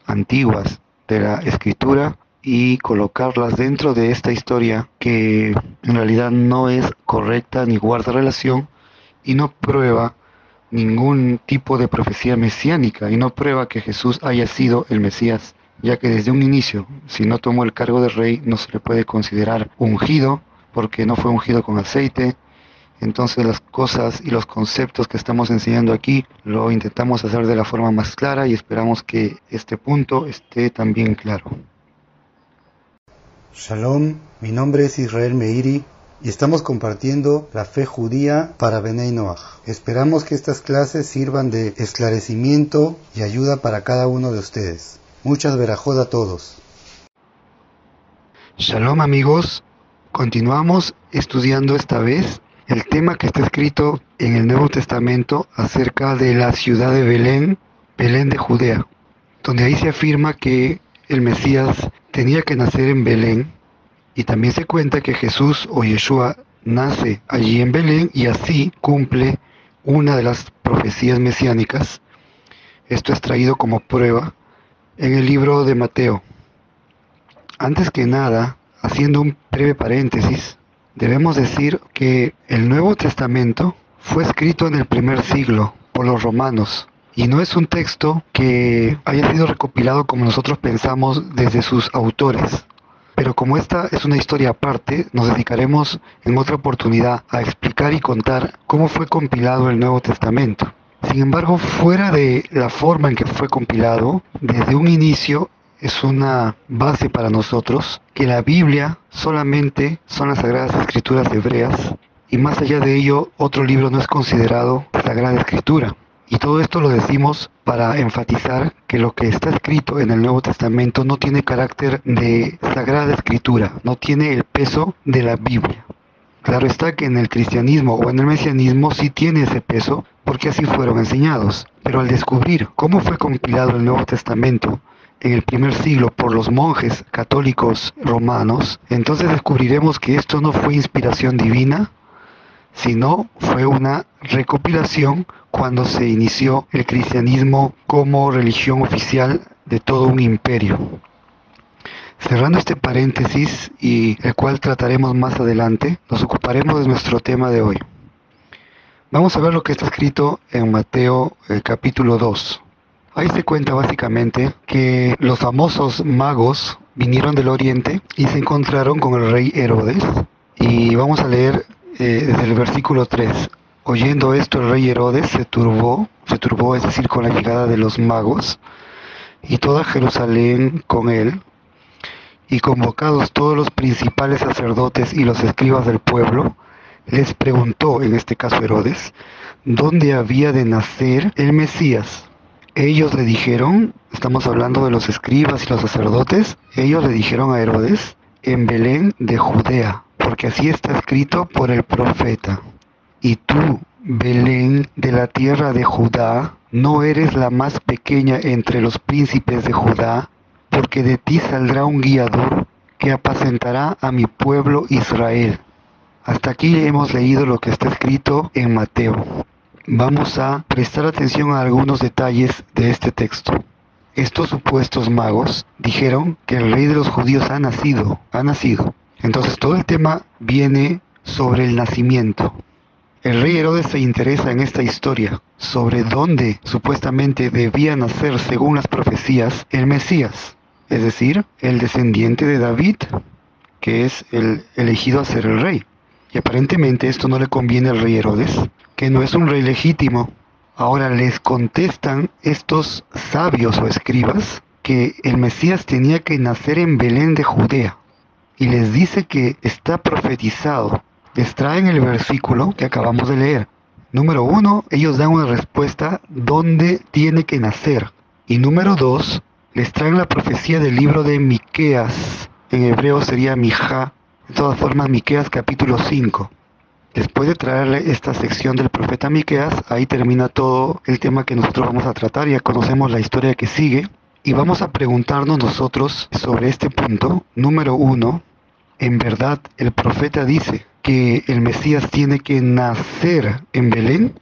antiguas de la escritura y colocarlas dentro de esta historia que en realidad no es correcta ni guarda relación y no prueba ningún tipo de profecía mesiánica y no prueba que Jesús haya sido el Mesías, ya que desde un inicio, si no tomó el cargo de rey, no se le puede considerar ungido porque no fue ungido con aceite. Entonces las cosas y los conceptos que estamos enseñando aquí lo intentamos hacer de la forma más clara y esperamos que este punto esté también claro. Shalom, mi nombre es Israel Meiri y estamos compartiendo la fe judía para Benei Noach. Esperamos que estas clases sirvan de esclarecimiento y ayuda para cada uno de ustedes. Muchas verajod a todos. Shalom amigos, Continuamos estudiando esta vez el tema que está escrito en el Nuevo Testamento acerca de la ciudad de Belén, Belén de Judea, donde ahí se afirma que el Mesías tenía que nacer en Belén y también se cuenta que Jesús o Yeshua nace allí en Belén y así cumple una de las profecías mesiánicas. Esto es traído como prueba en el libro de Mateo. Antes que nada, Haciendo un breve paréntesis, debemos decir que el Nuevo Testamento fue escrito en el primer siglo por los romanos y no es un texto que haya sido recopilado como nosotros pensamos desde sus autores. Pero como esta es una historia aparte, nos dedicaremos en otra oportunidad a explicar y contar cómo fue compilado el Nuevo Testamento. Sin embargo, fuera de la forma en que fue compilado, desde un inicio es una base para nosotros que la Biblia solamente son las sagradas escrituras hebreas y más allá de ello otro libro no es considerado sagrada escritura. Y todo esto lo decimos para enfatizar que lo que está escrito en el Nuevo Testamento no tiene carácter de sagrada escritura, no tiene el peso de la Biblia. Claro está que en el cristianismo o en el mesianismo sí tiene ese peso porque así fueron enseñados. Pero al descubrir cómo fue compilado el Nuevo Testamento en el primer siglo por los monjes católicos romanos, entonces descubriremos que esto no fue inspiración divina, sino fue una recopilación cuando se inició el cristianismo como religión oficial de todo un imperio. Cerrando este paréntesis y el cual trataremos más adelante, nos ocuparemos de nuestro tema de hoy. Vamos a ver lo que está escrito en Mateo eh, capítulo 2. Ahí se cuenta básicamente que los famosos magos vinieron del oriente y se encontraron con el rey Herodes. Y vamos a leer eh, desde el versículo 3. Oyendo esto el rey Herodes se turbó, se turbó es decir, con la llegada de los magos, y toda Jerusalén con él, y convocados todos los principales sacerdotes y los escribas del pueblo, les preguntó, en este caso Herodes, dónde había de nacer el Mesías ellos le dijeron, estamos hablando de los escribas y los sacerdotes, ellos le dijeron a Herodes, en Belén de Judea, porque así está escrito por el profeta. Y tú, Belén de la tierra de Judá, no eres la más pequeña entre los príncipes de Judá, porque de ti saldrá un guiador que apacentará a mi pueblo Israel. Hasta aquí hemos leído lo que está escrito en Mateo. Vamos a prestar atención a algunos detalles de este texto. Estos supuestos magos dijeron que el rey de los judíos ha nacido, ha nacido. Entonces todo el tema viene sobre el nacimiento. El rey Herodes se interesa en esta historia sobre dónde supuestamente debía nacer según las profecías el Mesías, es decir, el descendiente de David, que es el elegido a ser el rey. Y aparentemente esto no le conviene al rey Herodes, que no es un rey legítimo. Ahora les contestan estos sabios o escribas que el Mesías tenía que nacer en Belén de Judea. Y les dice que está profetizado les traen el versículo que acabamos de leer. Número uno, ellos dan una respuesta dónde tiene que nacer. Y número dos, les traen la profecía del libro de Miqueas. En hebreo sería Mijá. De todas formas, Miqueas capítulo 5. Después de traerle esta sección del profeta Miqueas, ahí termina todo el tema que nosotros vamos a tratar. Ya conocemos la historia que sigue. Y vamos a preguntarnos nosotros sobre este punto. Número uno, en verdad el profeta dice, que el Mesías tiene que nacer en Belén?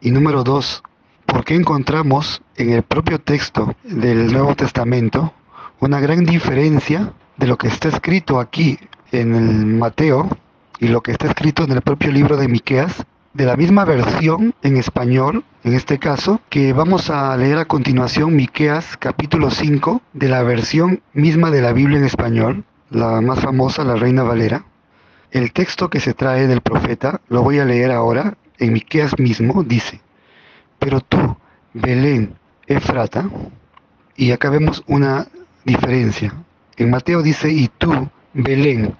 Y número dos, ¿por qué encontramos en el propio texto del Nuevo Testamento una gran diferencia de lo que está escrito aquí en el Mateo y lo que está escrito en el propio libro de Miqueas? de la misma versión en español, en este caso, que vamos a leer a continuación Miqueas capítulo 5 de la versión misma de la Biblia en español, la más famosa, la Reina Valera. El texto que se trae del profeta, lo voy a leer ahora, en Miqueas mismo, dice, pero tú, Belén, Efrata, y acá vemos una diferencia. En Mateo dice, y tú, Belén,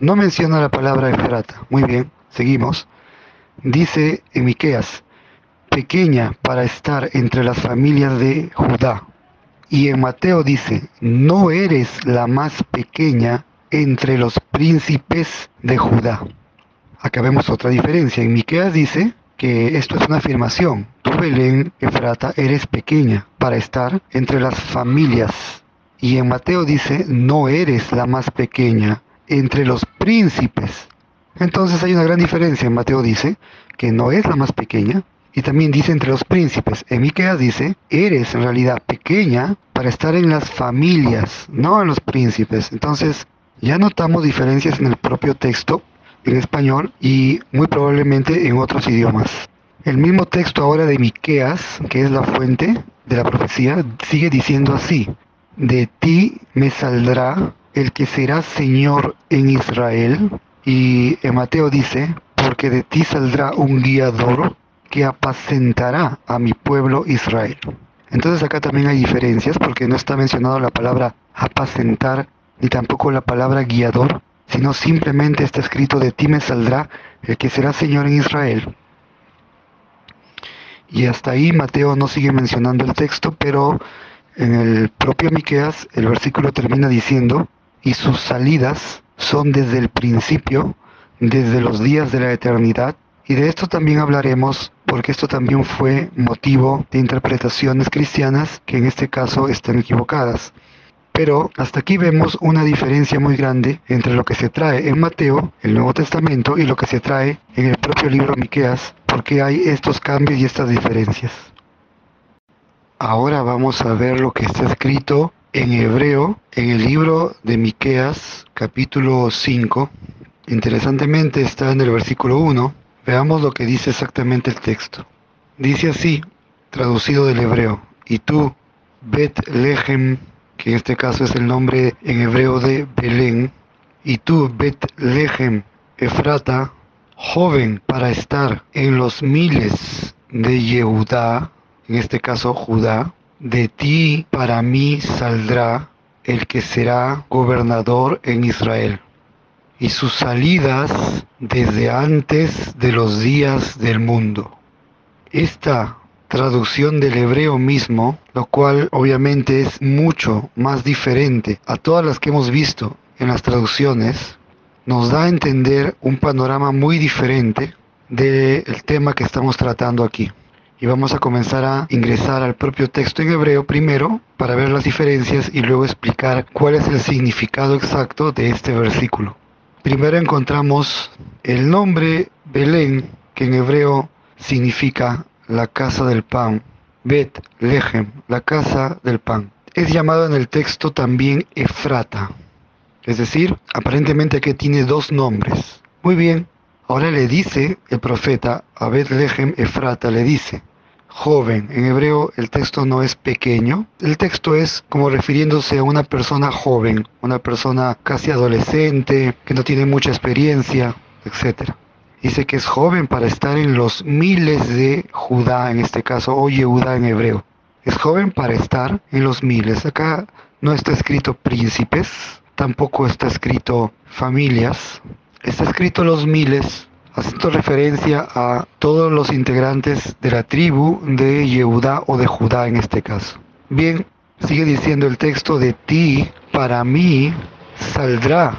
no menciona la palabra Efrata. Muy bien, seguimos. Dice en Miqueas, pequeña para estar entre las familias de Judá. Y en Mateo dice, no eres la más pequeña entre los príncipes de Judá. Acá vemos otra diferencia. En Miqueas dice que esto es una afirmación. Tú, Belén, Efrata, eres pequeña para estar entre las familias. Y en Mateo dice, no eres la más pequeña entre los príncipes. Entonces hay una gran diferencia. En Mateo dice que no es la más pequeña. Y también dice entre los príncipes. En Miqueas dice, eres en realidad pequeña para estar en las familias, no en los príncipes. Entonces, ya notamos diferencias en el propio texto, en español y muy probablemente en otros idiomas. El mismo texto ahora de Miqueas, que es la fuente de la profecía, sigue diciendo así: De ti me saldrá el que será Señor en Israel. Y en Mateo dice: Porque de ti saldrá un guiador que apacentará a mi pueblo Israel. Entonces acá también hay diferencias porque no está mencionado la palabra apacentar ni tampoco la palabra guiador, sino simplemente está escrito de ti me saldrá el que será Señor en Israel. Y hasta ahí Mateo no sigue mencionando el texto, pero en el propio Miqueas el versículo termina diciendo, y sus salidas son desde el principio, desde los días de la eternidad, y de esto también hablaremos porque esto también fue motivo de interpretaciones cristianas que en este caso están equivocadas. Pero hasta aquí vemos una diferencia muy grande entre lo que se trae en Mateo, el Nuevo Testamento, y lo que se trae en el propio libro Miqueas, porque hay estos cambios y estas diferencias. Ahora vamos a ver lo que está escrito en hebreo en el libro de Miqueas, capítulo 5. Interesantemente está en el versículo 1. Veamos lo que dice exactamente el texto. Dice así, traducido del hebreo, y tú, Bet Lehem que en este caso es el nombre en hebreo de Belén, y tú, Betlehem, Efrata, joven para estar en los miles de Yehudá, en este caso Judá, de ti para mí saldrá el que será gobernador en Israel. Y sus salidas desde antes de los días del mundo. Esta traducción del hebreo mismo, lo cual obviamente es mucho más diferente a todas las que hemos visto en las traducciones, nos da a entender un panorama muy diferente del tema que estamos tratando aquí. Y vamos a comenzar a ingresar al propio texto en hebreo primero para ver las diferencias y luego explicar cuál es el significado exacto de este versículo. Primero encontramos el nombre Belén, que en hebreo significa la casa del pan. Bet Lehem, la casa del pan. Es llamado en el texto también Efrata. Es decir, aparentemente aquí tiene dos nombres. Muy bien, ahora le dice el profeta a Bet Lehem Efrata, le dice, joven. En hebreo el texto no es pequeño, el texto es como refiriéndose a una persona joven, una persona casi adolescente, que no tiene mucha experiencia, etc. Dice que es joven para estar en los miles de Judá, en este caso, o Yehuda en hebreo. Es joven para estar en los miles. Acá no está escrito príncipes, tampoco está escrito familias, está escrito los miles haciendo referencia a todos los integrantes de la tribu de Yehudá o de Judá en este caso. Bien, sigue diciendo el texto de ti, para mí saldrá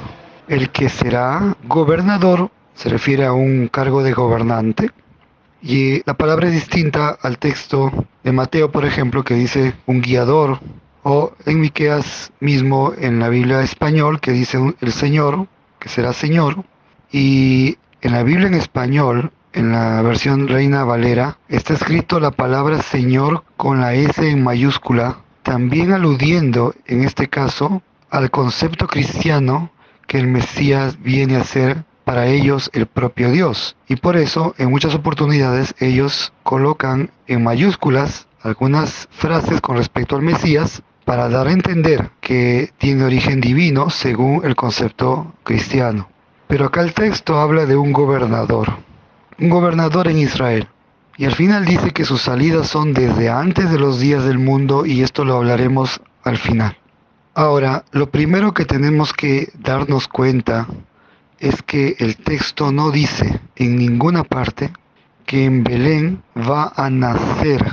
el que será gobernador, se refiere a un cargo de gobernante, y la palabra es distinta al texto de Mateo, por ejemplo, que dice un guiador, o en Miqueas mismo en la Biblia español que dice el Señor, que será Señor, y en la Biblia en español, en la versión Reina Valera, está escrito la palabra Señor con la S en mayúscula, también aludiendo, en este caso, al concepto cristiano que el Mesías viene a ser para ellos el propio Dios. Y por eso, en muchas oportunidades, ellos colocan en mayúsculas algunas frases con respecto al Mesías para dar a entender que tiene origen divino según el concepto cristiano. Pero acá el texto habla de un gobernador, un gobernador en Israel. Y al final dice que sus salidas son desde antes de los días del mundo y esto lo hablaremos al final. Ahora, lo primero que tenemos que darnos cuenta es que el texto no dice en ninguna parte que en Belén va a nacer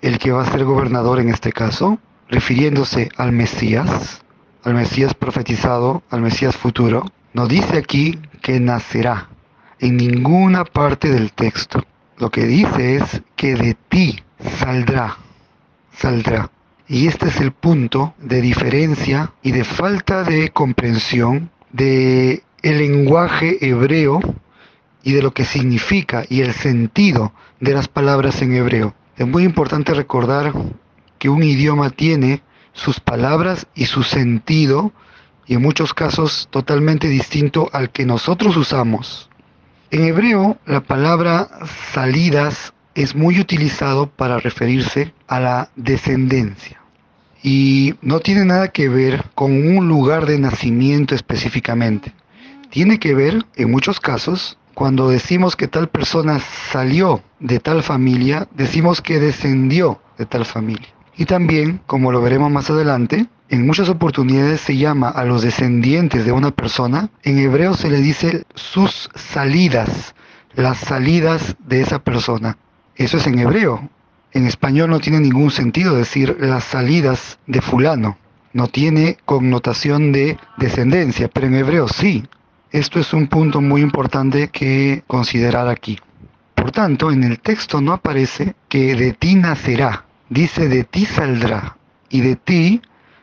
el que va a ser gobernador en este caso, refiriéndose al Mesías, al Mesías profetizado, al Mesías futuro, no dice aquí que nacerá en ninguna parte del texto. Lo que dice es que de ti saldrá, saldrá. Y este es el punto de diferencia y de falta de comprensión de el lenguaje hebreo y de lo que significa y el sentido de las palabras en hebreo. Es muy importante recordar que un idioma tiene sus palabras y su sentido y en muchos casos totalmente distinto al que nosotros usamos. En hebreo, la palabra salidas es muy utilizado para referirse a la descendencia y no tiene nada que ver con un lugar de nacimiento específicamente. Tiene que ver, en muchos casos, cuando decimos que tal persona salió de tal familia, decimos que descendió de tal familia. Y también, como lo veremos más adelante, en muchas oportunidades se llama a los descendientes de una persona, en hebreo se le dice sus salidas, las salidas de esa persona. Eso es en hebreo. En español no tiene ningún sentido decir las salidas de fulano. No tiene connotación de descendencia, pero en hebreo sí. Esto es un punto muy importante que considerar aquí. Por tanto, en el texto no aparece que de ti nacerá, dice de ti saldrá, y de ti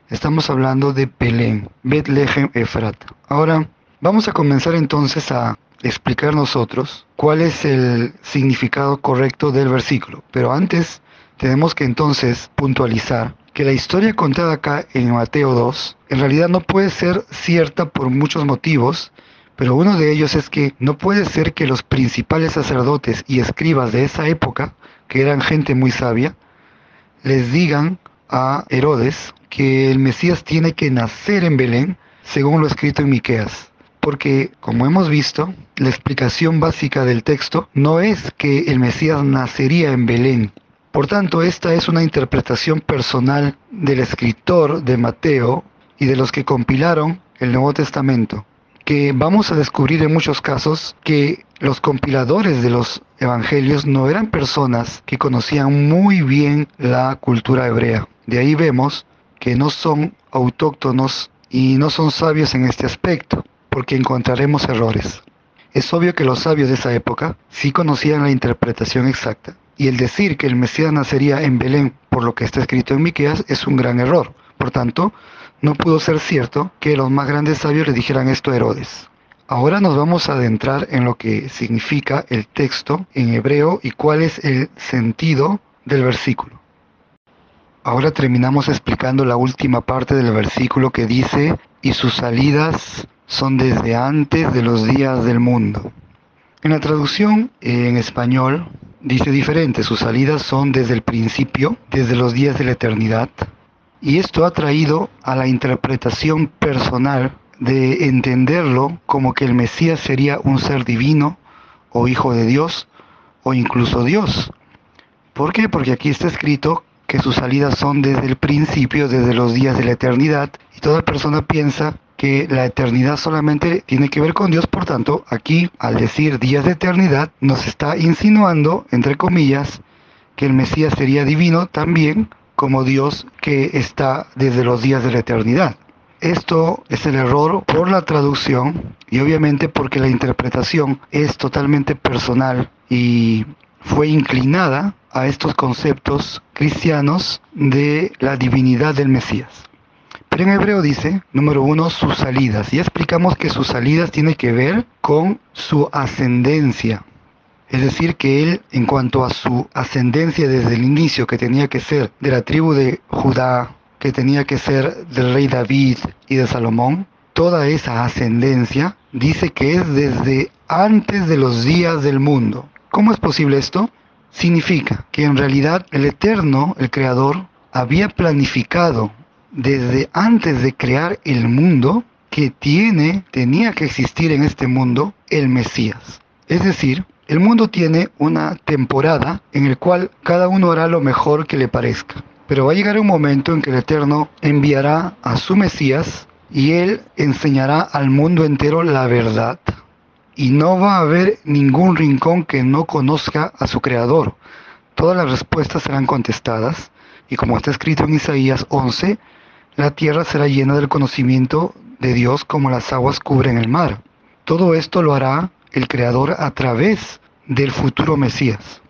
Estamos hablando de Belén, Betlehem Efrat. Ahora, vamos a comenzar entonces a explicar nosotros cuál es el significado correcto del versículo. Pero antes, tenemos que entonces puntualizar que la historia contada acá en Mateo 2 en realidad no puede ser cierta por muchos motivos, pero uno de ellos es que no puede ser que los principales sacerdotes y escribas de esa época, que eran gente muy sabia, les digan a Herodes que el Mesías tiene que nacer en Belén, según lo escrito en Miqueas. Porque, como hemos visto, la explicación básica del texto no es que el Mesías nacería en Belén. Por tanto, esta es una interpretación personal del escritor de Mateo y de los que compilaron el Nuevo Testamento, que vamos a descubrir en muchos casos que los compiladores de los evangelios no eran personas que conocían muy bien la cultura hebrea. De ahí vemos que no son autóctonos y no son sabios en este aspecto, porque encontraremos errores. Es obvio que los sabios de esa época sí conocían la interpretación exacta, y el decir que el Mesías nacería en Belén por lo que está escrito en Miqueas es un gran error. Por tanto, no pudo ser cierto que los más grandes sabios le dijeran esto a Herodes. Ahora nos vamos a adentrar en lo que significa el texto en hebreo y cuál es el sentido del versículo. Ahora terminamos explicando la última parte del versículo que dice, y sus salidas son desde antes de los días del mundo. En la traducción en español dice diferente, sus salidas son desde el principio, desde los días de la eternidad, y esto ha traído a la interpretación personal de entenderlo como que el Mesías sería un ser divino o hijo de Dios o incluso Dios. ¿Por qué? Porque aquí está escrito que sus salidas son desde el principio, desde los días de la eternidad, y toda persona piensa que la eternidad solamente tiene que ver con Dios, por tanto, aquí al decir días de eternidad nos está insinuando, entre comillas, que el Mesías sería divino también como Dios que está desde los días de la eternidad. Esto es el error por la traducción y obviamente porque la interpretación es totalmente personal y fue inclinada a estos conceptos cristianos de la divinidad del Mesías. Pero en hebreo dice, número uno, sus salidas. Ya explicamos que sus salidas tiene que ver con su ascendencia. Es decir, que él, en cuanto a su ascendencia desde el inicio, que tenía que ser de la tribu de Judá, que tenía que ser del rey David y de Salomón, toda esa ascendencia dice que es desde antes de los días del mundo. ¿Cómo es posible esto? Significa que en realidad el Eterno, el Creador, había planificado desde antes de crear el mundo que tiene, tenía que existir en este mundo el Mesías. Es decir, el mundo tiene una temporada en el cual cada uno hará lo mejor que le parezca. Pero va a llegar un momento en que el Eterno enviará a su Mesías y él enseñará al mundo entero la verdad. Y no va a haber ningún rincón que no conozca a su Creador. Todas las respuestas serán contestadas. Y como está escrito en Isaías 11, la tierra será llena del conocimiento de Dios como las aguas cubren el mar. Todo esto lo hará el Creador a través del futuro Mesías.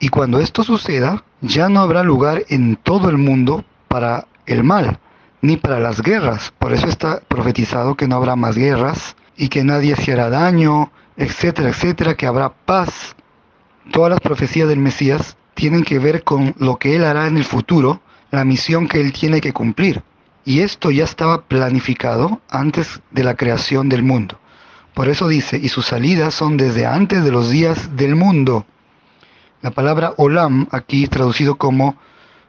Y cuando esto suceda, ya no habrá lugar en todo el mundo para el mal, ni para las guerras. Por eso está profetizado que no habrá más guerras y que nadie se hará daño, etcétera, etcétera, que habrá paz. Todas las profecías del Mesías tienen que ver con lo que Él hará en el futuro la misión que él tiene que cumplir. Y esto ya estaba planificado antes de la creación del mundo. Por eso dice, y sus salidas son desde antes de los días del mundo. La palabra olam, aquí traducido como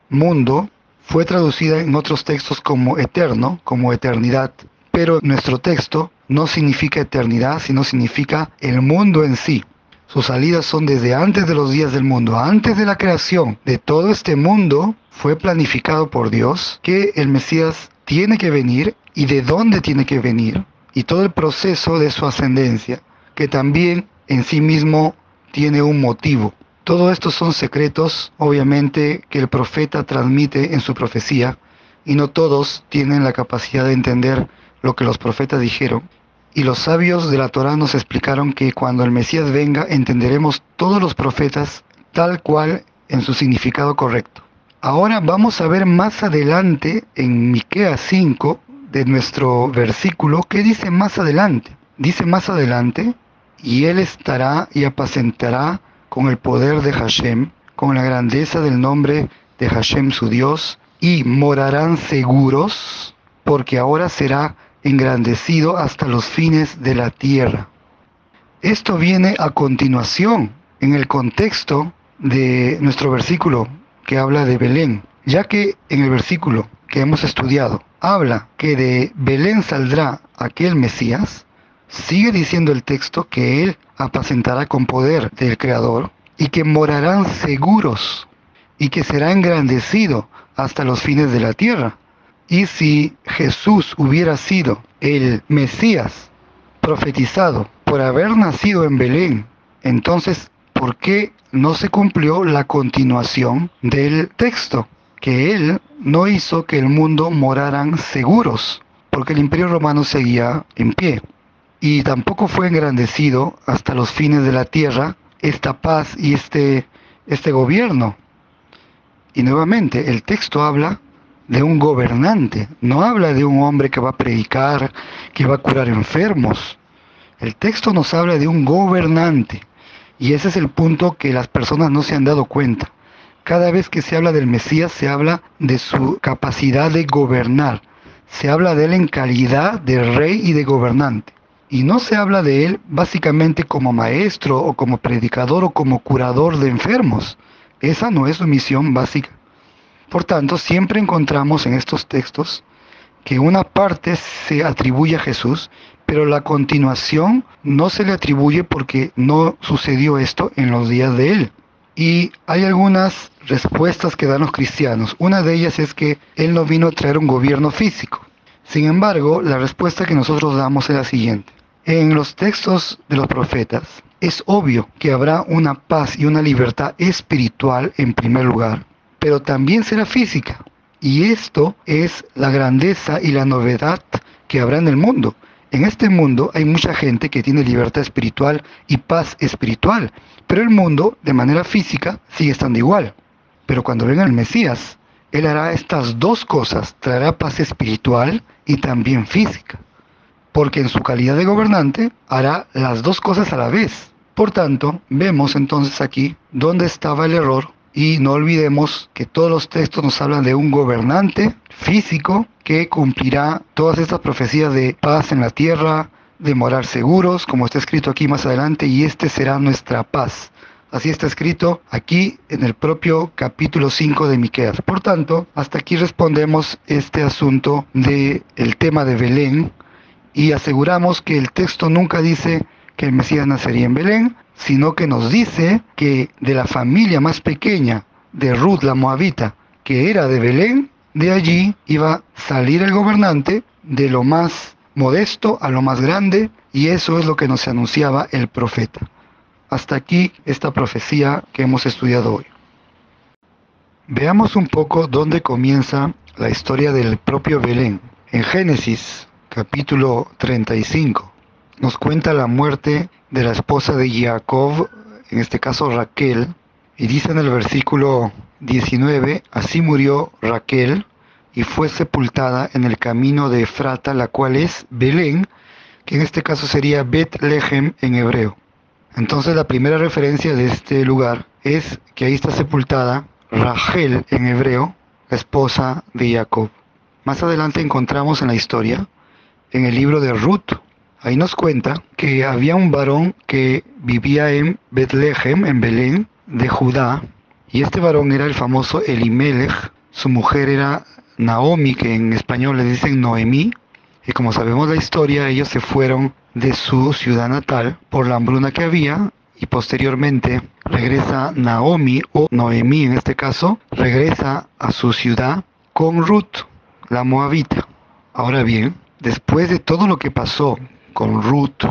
mundo, fue traducida en otros textos como eterno, como eternidad. Pero nuestro texto no significa eternidad, sino significa el mundo en sí. Sus salidas son desde antes de los días del mundo, antes de la creación de todo este mundo, fue planificado por Dios que el Mesías tiene que venir y de dónde tiene que venir y todo el proceso de su ascendencia, que también en sí mismo tiene un motivo. Todo esto son secretos, obviamente, que el profeta transmite en su profecía, y no todos tienen la capacidad de entender lo que los profetas dijeron. Y los sabios de la Torá nos explicaron que cuando el Mesías venga entenderemos todos los profetas tal cual en su significado correcto. Ahora vamos a ver más adelante en Miqueas 5 de nuestro versículo qué dice más adelante. Dice más adelante, y él estará y apacentará con el poder de Hashem, con la grandeza del nombre de Hashem su Dios, y morarán seguros, porque ahora será engrandecido hasta los fines de la tierra. Esto viene a continuación en el contexto de nuestro versículo que habla de Belén, ya que en el versículo que hemos estudiado habla que de Belén saldrá aquel Mesías, sigue diciendo el texto que él apacentará con poder del Creador y que morarán seguros y que será engrandecido hasta los fines de la tierra. Y si Jesús hubiera sido el Mesías profetizado por haber nacido en Belén. Entonces, ¿por qué no se cumplió la continuación del texto? Que él no hizo que el mundo moraran seguros, porque el imperio romano seguía en pie. Y tampoco fue engrandecido hasta los fines de la tierra esta paz y este, este gobierno. Y nuevamente, el texto habla de un gobernante, no habla de un hombre que va a predicar, que va a curar enfermos. El texto nos habla de un gobernante. Y ese es el punto que las personas no se han dado cuenta. Cada vez que se habla del Mesías se habla de su capacidad de gobernar. Se habla de él en calidad de rey y de gobernante. Y no se habla de él básicamente como maestro o como predicador o como curador de enfermos. Esa no es su misión básica. Por tanto, siempre encontramos en estos textos que una parte se atribuye a Jesús, pero la continuación no se le atribuye porque no sucedió esto en los días de él. Y hay algunas respuestas que dan los cristianos. Una de ellas es que él no vino a traer un gobierno físico. Sin embargo, la respuesta que nosotros damos es la siguiente. En los textos de los profetas es obvio que habrá una paz y una libertad espiritual en primer lugar, pero también será física. Y esto es la grandeza y la novedad que habrá en el mundo. En este mundo hay mucha gente que tiene libertad espiritual y paz espiritual, pero el mundo de manera física sigue estando igual. Pero cuando venga el Mesías, Él hará estas dos cosas, traerá paz espiritual y también física, porque en su calidad de gobernante hará las dos cosas a la vez. Por tanto, vemos entonces aquí dónde estaba el error y no olvidemos que todos los textos nos hablan de un gobernante físico que cumplirá todas estas profecías de paz en la tierra, de morar seguros, como está escrito aquí más adelante, y este será nuestra paz. Así está escrito aquí en el propio capítulo 5 de Miqueas. Por tanto, hasta aquí respondemos este asunto del el tema de Belén y aseguramos que el texto nunca dice que el Mesías nacería en Belén, sino que nos dice que de la familia más pequeña de Ruth la Moabita, que era de Belén, de allí iba a salir el gobernante de lo más modesto a lo más grande, y eso es lo que nos anunciaba el profeta. Hasta aquí esta profecía que hemos estudiado hoy. Veamos un poco dónde comienza la historia del propio Belén. En Génesis capítulo 35 nos cuenta la muerte de la esposa de Jacob, en este caso Raquel, y dice en el versículo 19, así murió Raquel y fue sepultada en el camino de Efrata, la cual es Belén, que en este caso sería Betlehem en hebreo. Entonces la primera referencia de este lugar es que ahí está sepultada Rachel en hebreo, la esposa de Jacob. Más adelante encontramos en la historia, en el libro de Ruth, Ahí nos cuenta que había un varón que vivía en Betlehem, en Belén, de Judá, y este varón era el famoso Elimelech, su mujer era Naomi, que en español le dicen Noemí, y como sabemos la historia, ellos se fueron de su ciudad natal por la hambruna que había, y posteriormente regresa Naomi, o Noemí en este caso, regresa a su ciudad con Ruth, la moabita. Ahora bien, después de todo lo que pasó con Ruth,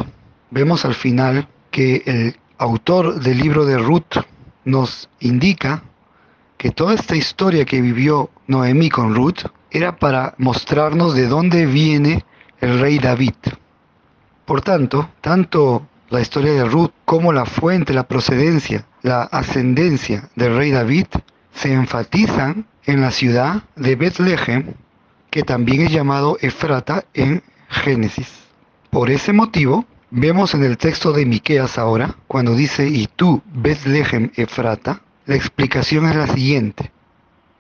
vemos al final que el autor del libro de Ruth nos indica que toda esta historia que vivió Noemí con Ruth era para mostrarnos de dónde viene el rey David. Por tanto, tanto la historia de Ruth como la fuente, la procedencia, la ascendencia del rey David se enfatizan en la ciudad de Bethlehem, que también es llamado Efrata en Génesis. Por ese motivo, vemos en el texto de Miqueas ahora, cuando dice, y tú, Bethlehem Efrata, la explicación es la siguiente.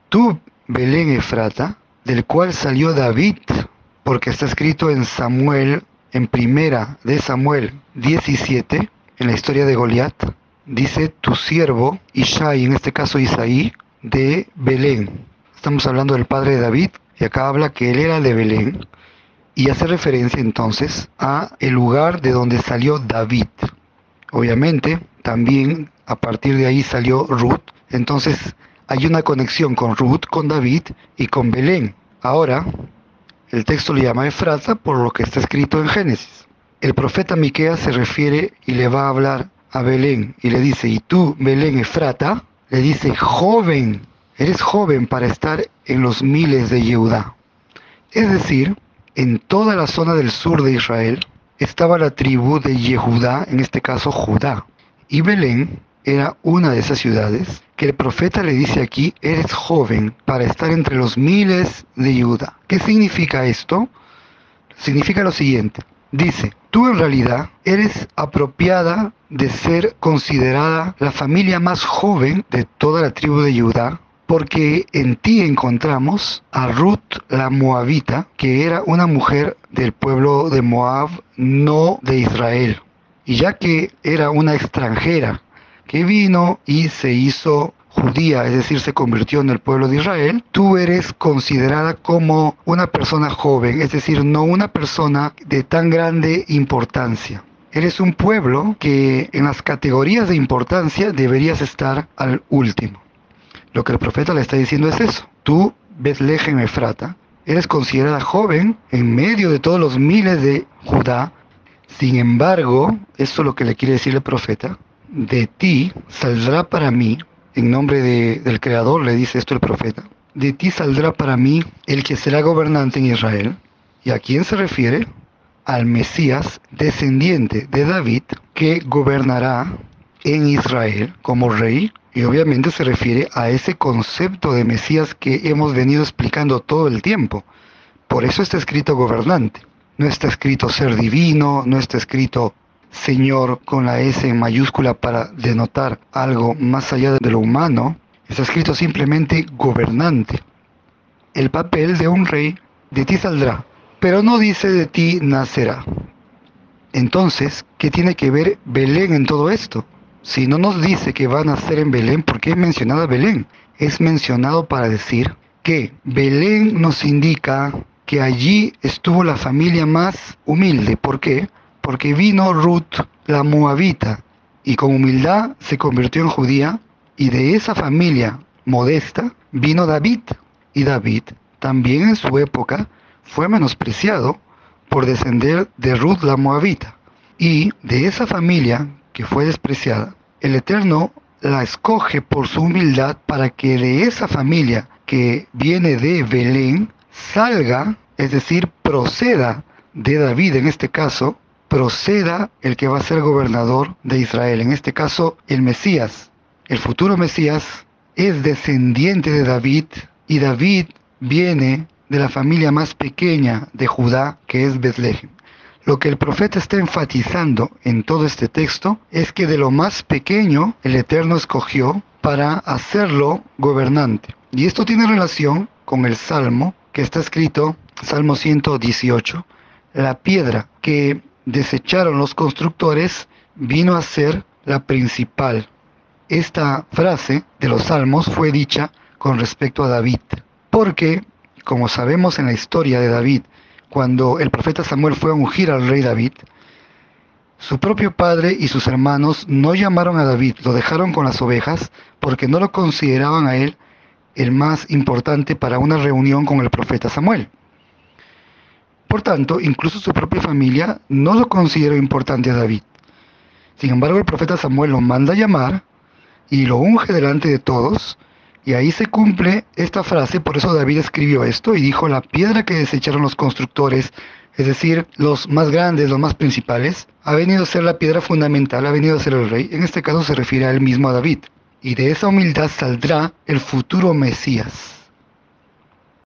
Tú, Belén Efrata, del cual salió David, porque está escrito en Samuel, en primera de Samuel 17, en la historia de Goliat, dice tu siervo, Ishai, en este caso Isaí, de Belén. Estamos hablando del padre de David, y acá habla que él era de Belén, y hace referencia entonces a el lugar de donde salió David. Obviamente, también a partir de ahí salió Ruth. Entonces, hay una conexión con Ruth, con David y con Belén. Ahora, el texto le llama Efrata por lo que está escrito en Génesis. el profeta Miqueas se refiere y le va a hablar a Belén y le dice, y tú, Belén Efrata, le dice, joven, eres joven para estar en los miles de Yehudá. Es decir, en toda la zona del sur de Israel estaba la tribu de Yehudá, en este caso Judá. Y Belén era una de esas ciudades que el profeta le dice aquí, eres joven para estar entre los miles de Judá. ¿Qué significa esto? Significa lo siguiente. Dice, tú en realidad eres apropiada de ser considerada la familia más joven de toda la tribu de Judá, porque en ti encontramos a Ruth la Moabita, que era una mujer del pueblo de Moab, no de Israel. Y ya que era una extranjera que vino y se hizo judía, es decir, se convirtió en el pueblo de Israel, tú eres considerada como una persona joven, es decir, no una persona de tan grande importancia. Eres un pueblo que en las categorías de importancia deberías estar al último. Lo que el profeta le está diciendo es eso. Tú, Betlehem Efrata, eres considerada joven en medio de todos los miles de Judá. Sin embargo, esto es lo que le quiere decir el profeta, de ti saldrá para mí, en nombre del Creador le dice esto el profeta, de ti saldrá para mí el que será gobernante en Israel. ¿Y a quién se refiere? Al Mesías, descendiente de David, que gobernará en Israel como rey. Y obviamente se refiere a ese concepto de Mesías que hemos venido explicando todo el tiempo. Por eso está escrito gobernante. No está escrito ser divino, no está escrito Señor con la S en mayúscula para denotar algo más allá de lo humano, está escrito simplemente gobernante. El papel de un rey de ti saldrá, pero no dice de ti nacerá. Entonces, ¿qué tiene que ver Belén en todo esto? Si no nos dice que va a nacer en Belén, ¿por qué es mencionada Belén? Es mencionado para decir que Belén nos indica que allí estuvo la familia más humilde. ¿Por qué? porque vino Ruth la Moabita y con humildad se convirtió en judía y de esa familia modesta vino David y David también en su época fue menospreciado por descender de Ruth la Moabita y de esa familia que fue despreciada el Eterno la escoge por su humildad para que de esa familia que viene de Belén salga, es decir, proceda de David en este caso, proceda el que va a ser gobernador de Israel, en este caso el Mesías. El futuro Mesías es descendiente de David y David viene de la familia más pequeña de Judá, que es Betlehem. Lo que el profeta está enfatizando en todo este texto es que de lo más pequeño el Eterno escogió para hacerlo gobernante. Y esto tiene relación con el Salmo que está escrito, Salmo 118, la piedra que desecharon los constructores vino a ser la principal. Esta frase de los salmos fue dicha con respecto a David, porque, como sabemos en la historia de David, cuando el profeta Samuel fue a ungir al rey David, su propio padre y sus hermanos no llamaron a David, lo dejaron con las ovejas porque no lo consideraban a él el más importante para una reunión con el profeta Samuel. Por tanto, incluso su propia familia no lo consideró importante a David. Sin embargo, el profeta Samuel lo manda a llamar y lo unge delante de todos, y ahí se cumple esta frase, por eso David escribió esto y dijo, la piedra que desecharon los constructores, es decir, los más grandes, los más principales, ha venido a ser la piedra fundamental, ha venido a ser el rey, en este caso se refiere a él mismo a David, y de esa humildad saldrá el futuro Mesías.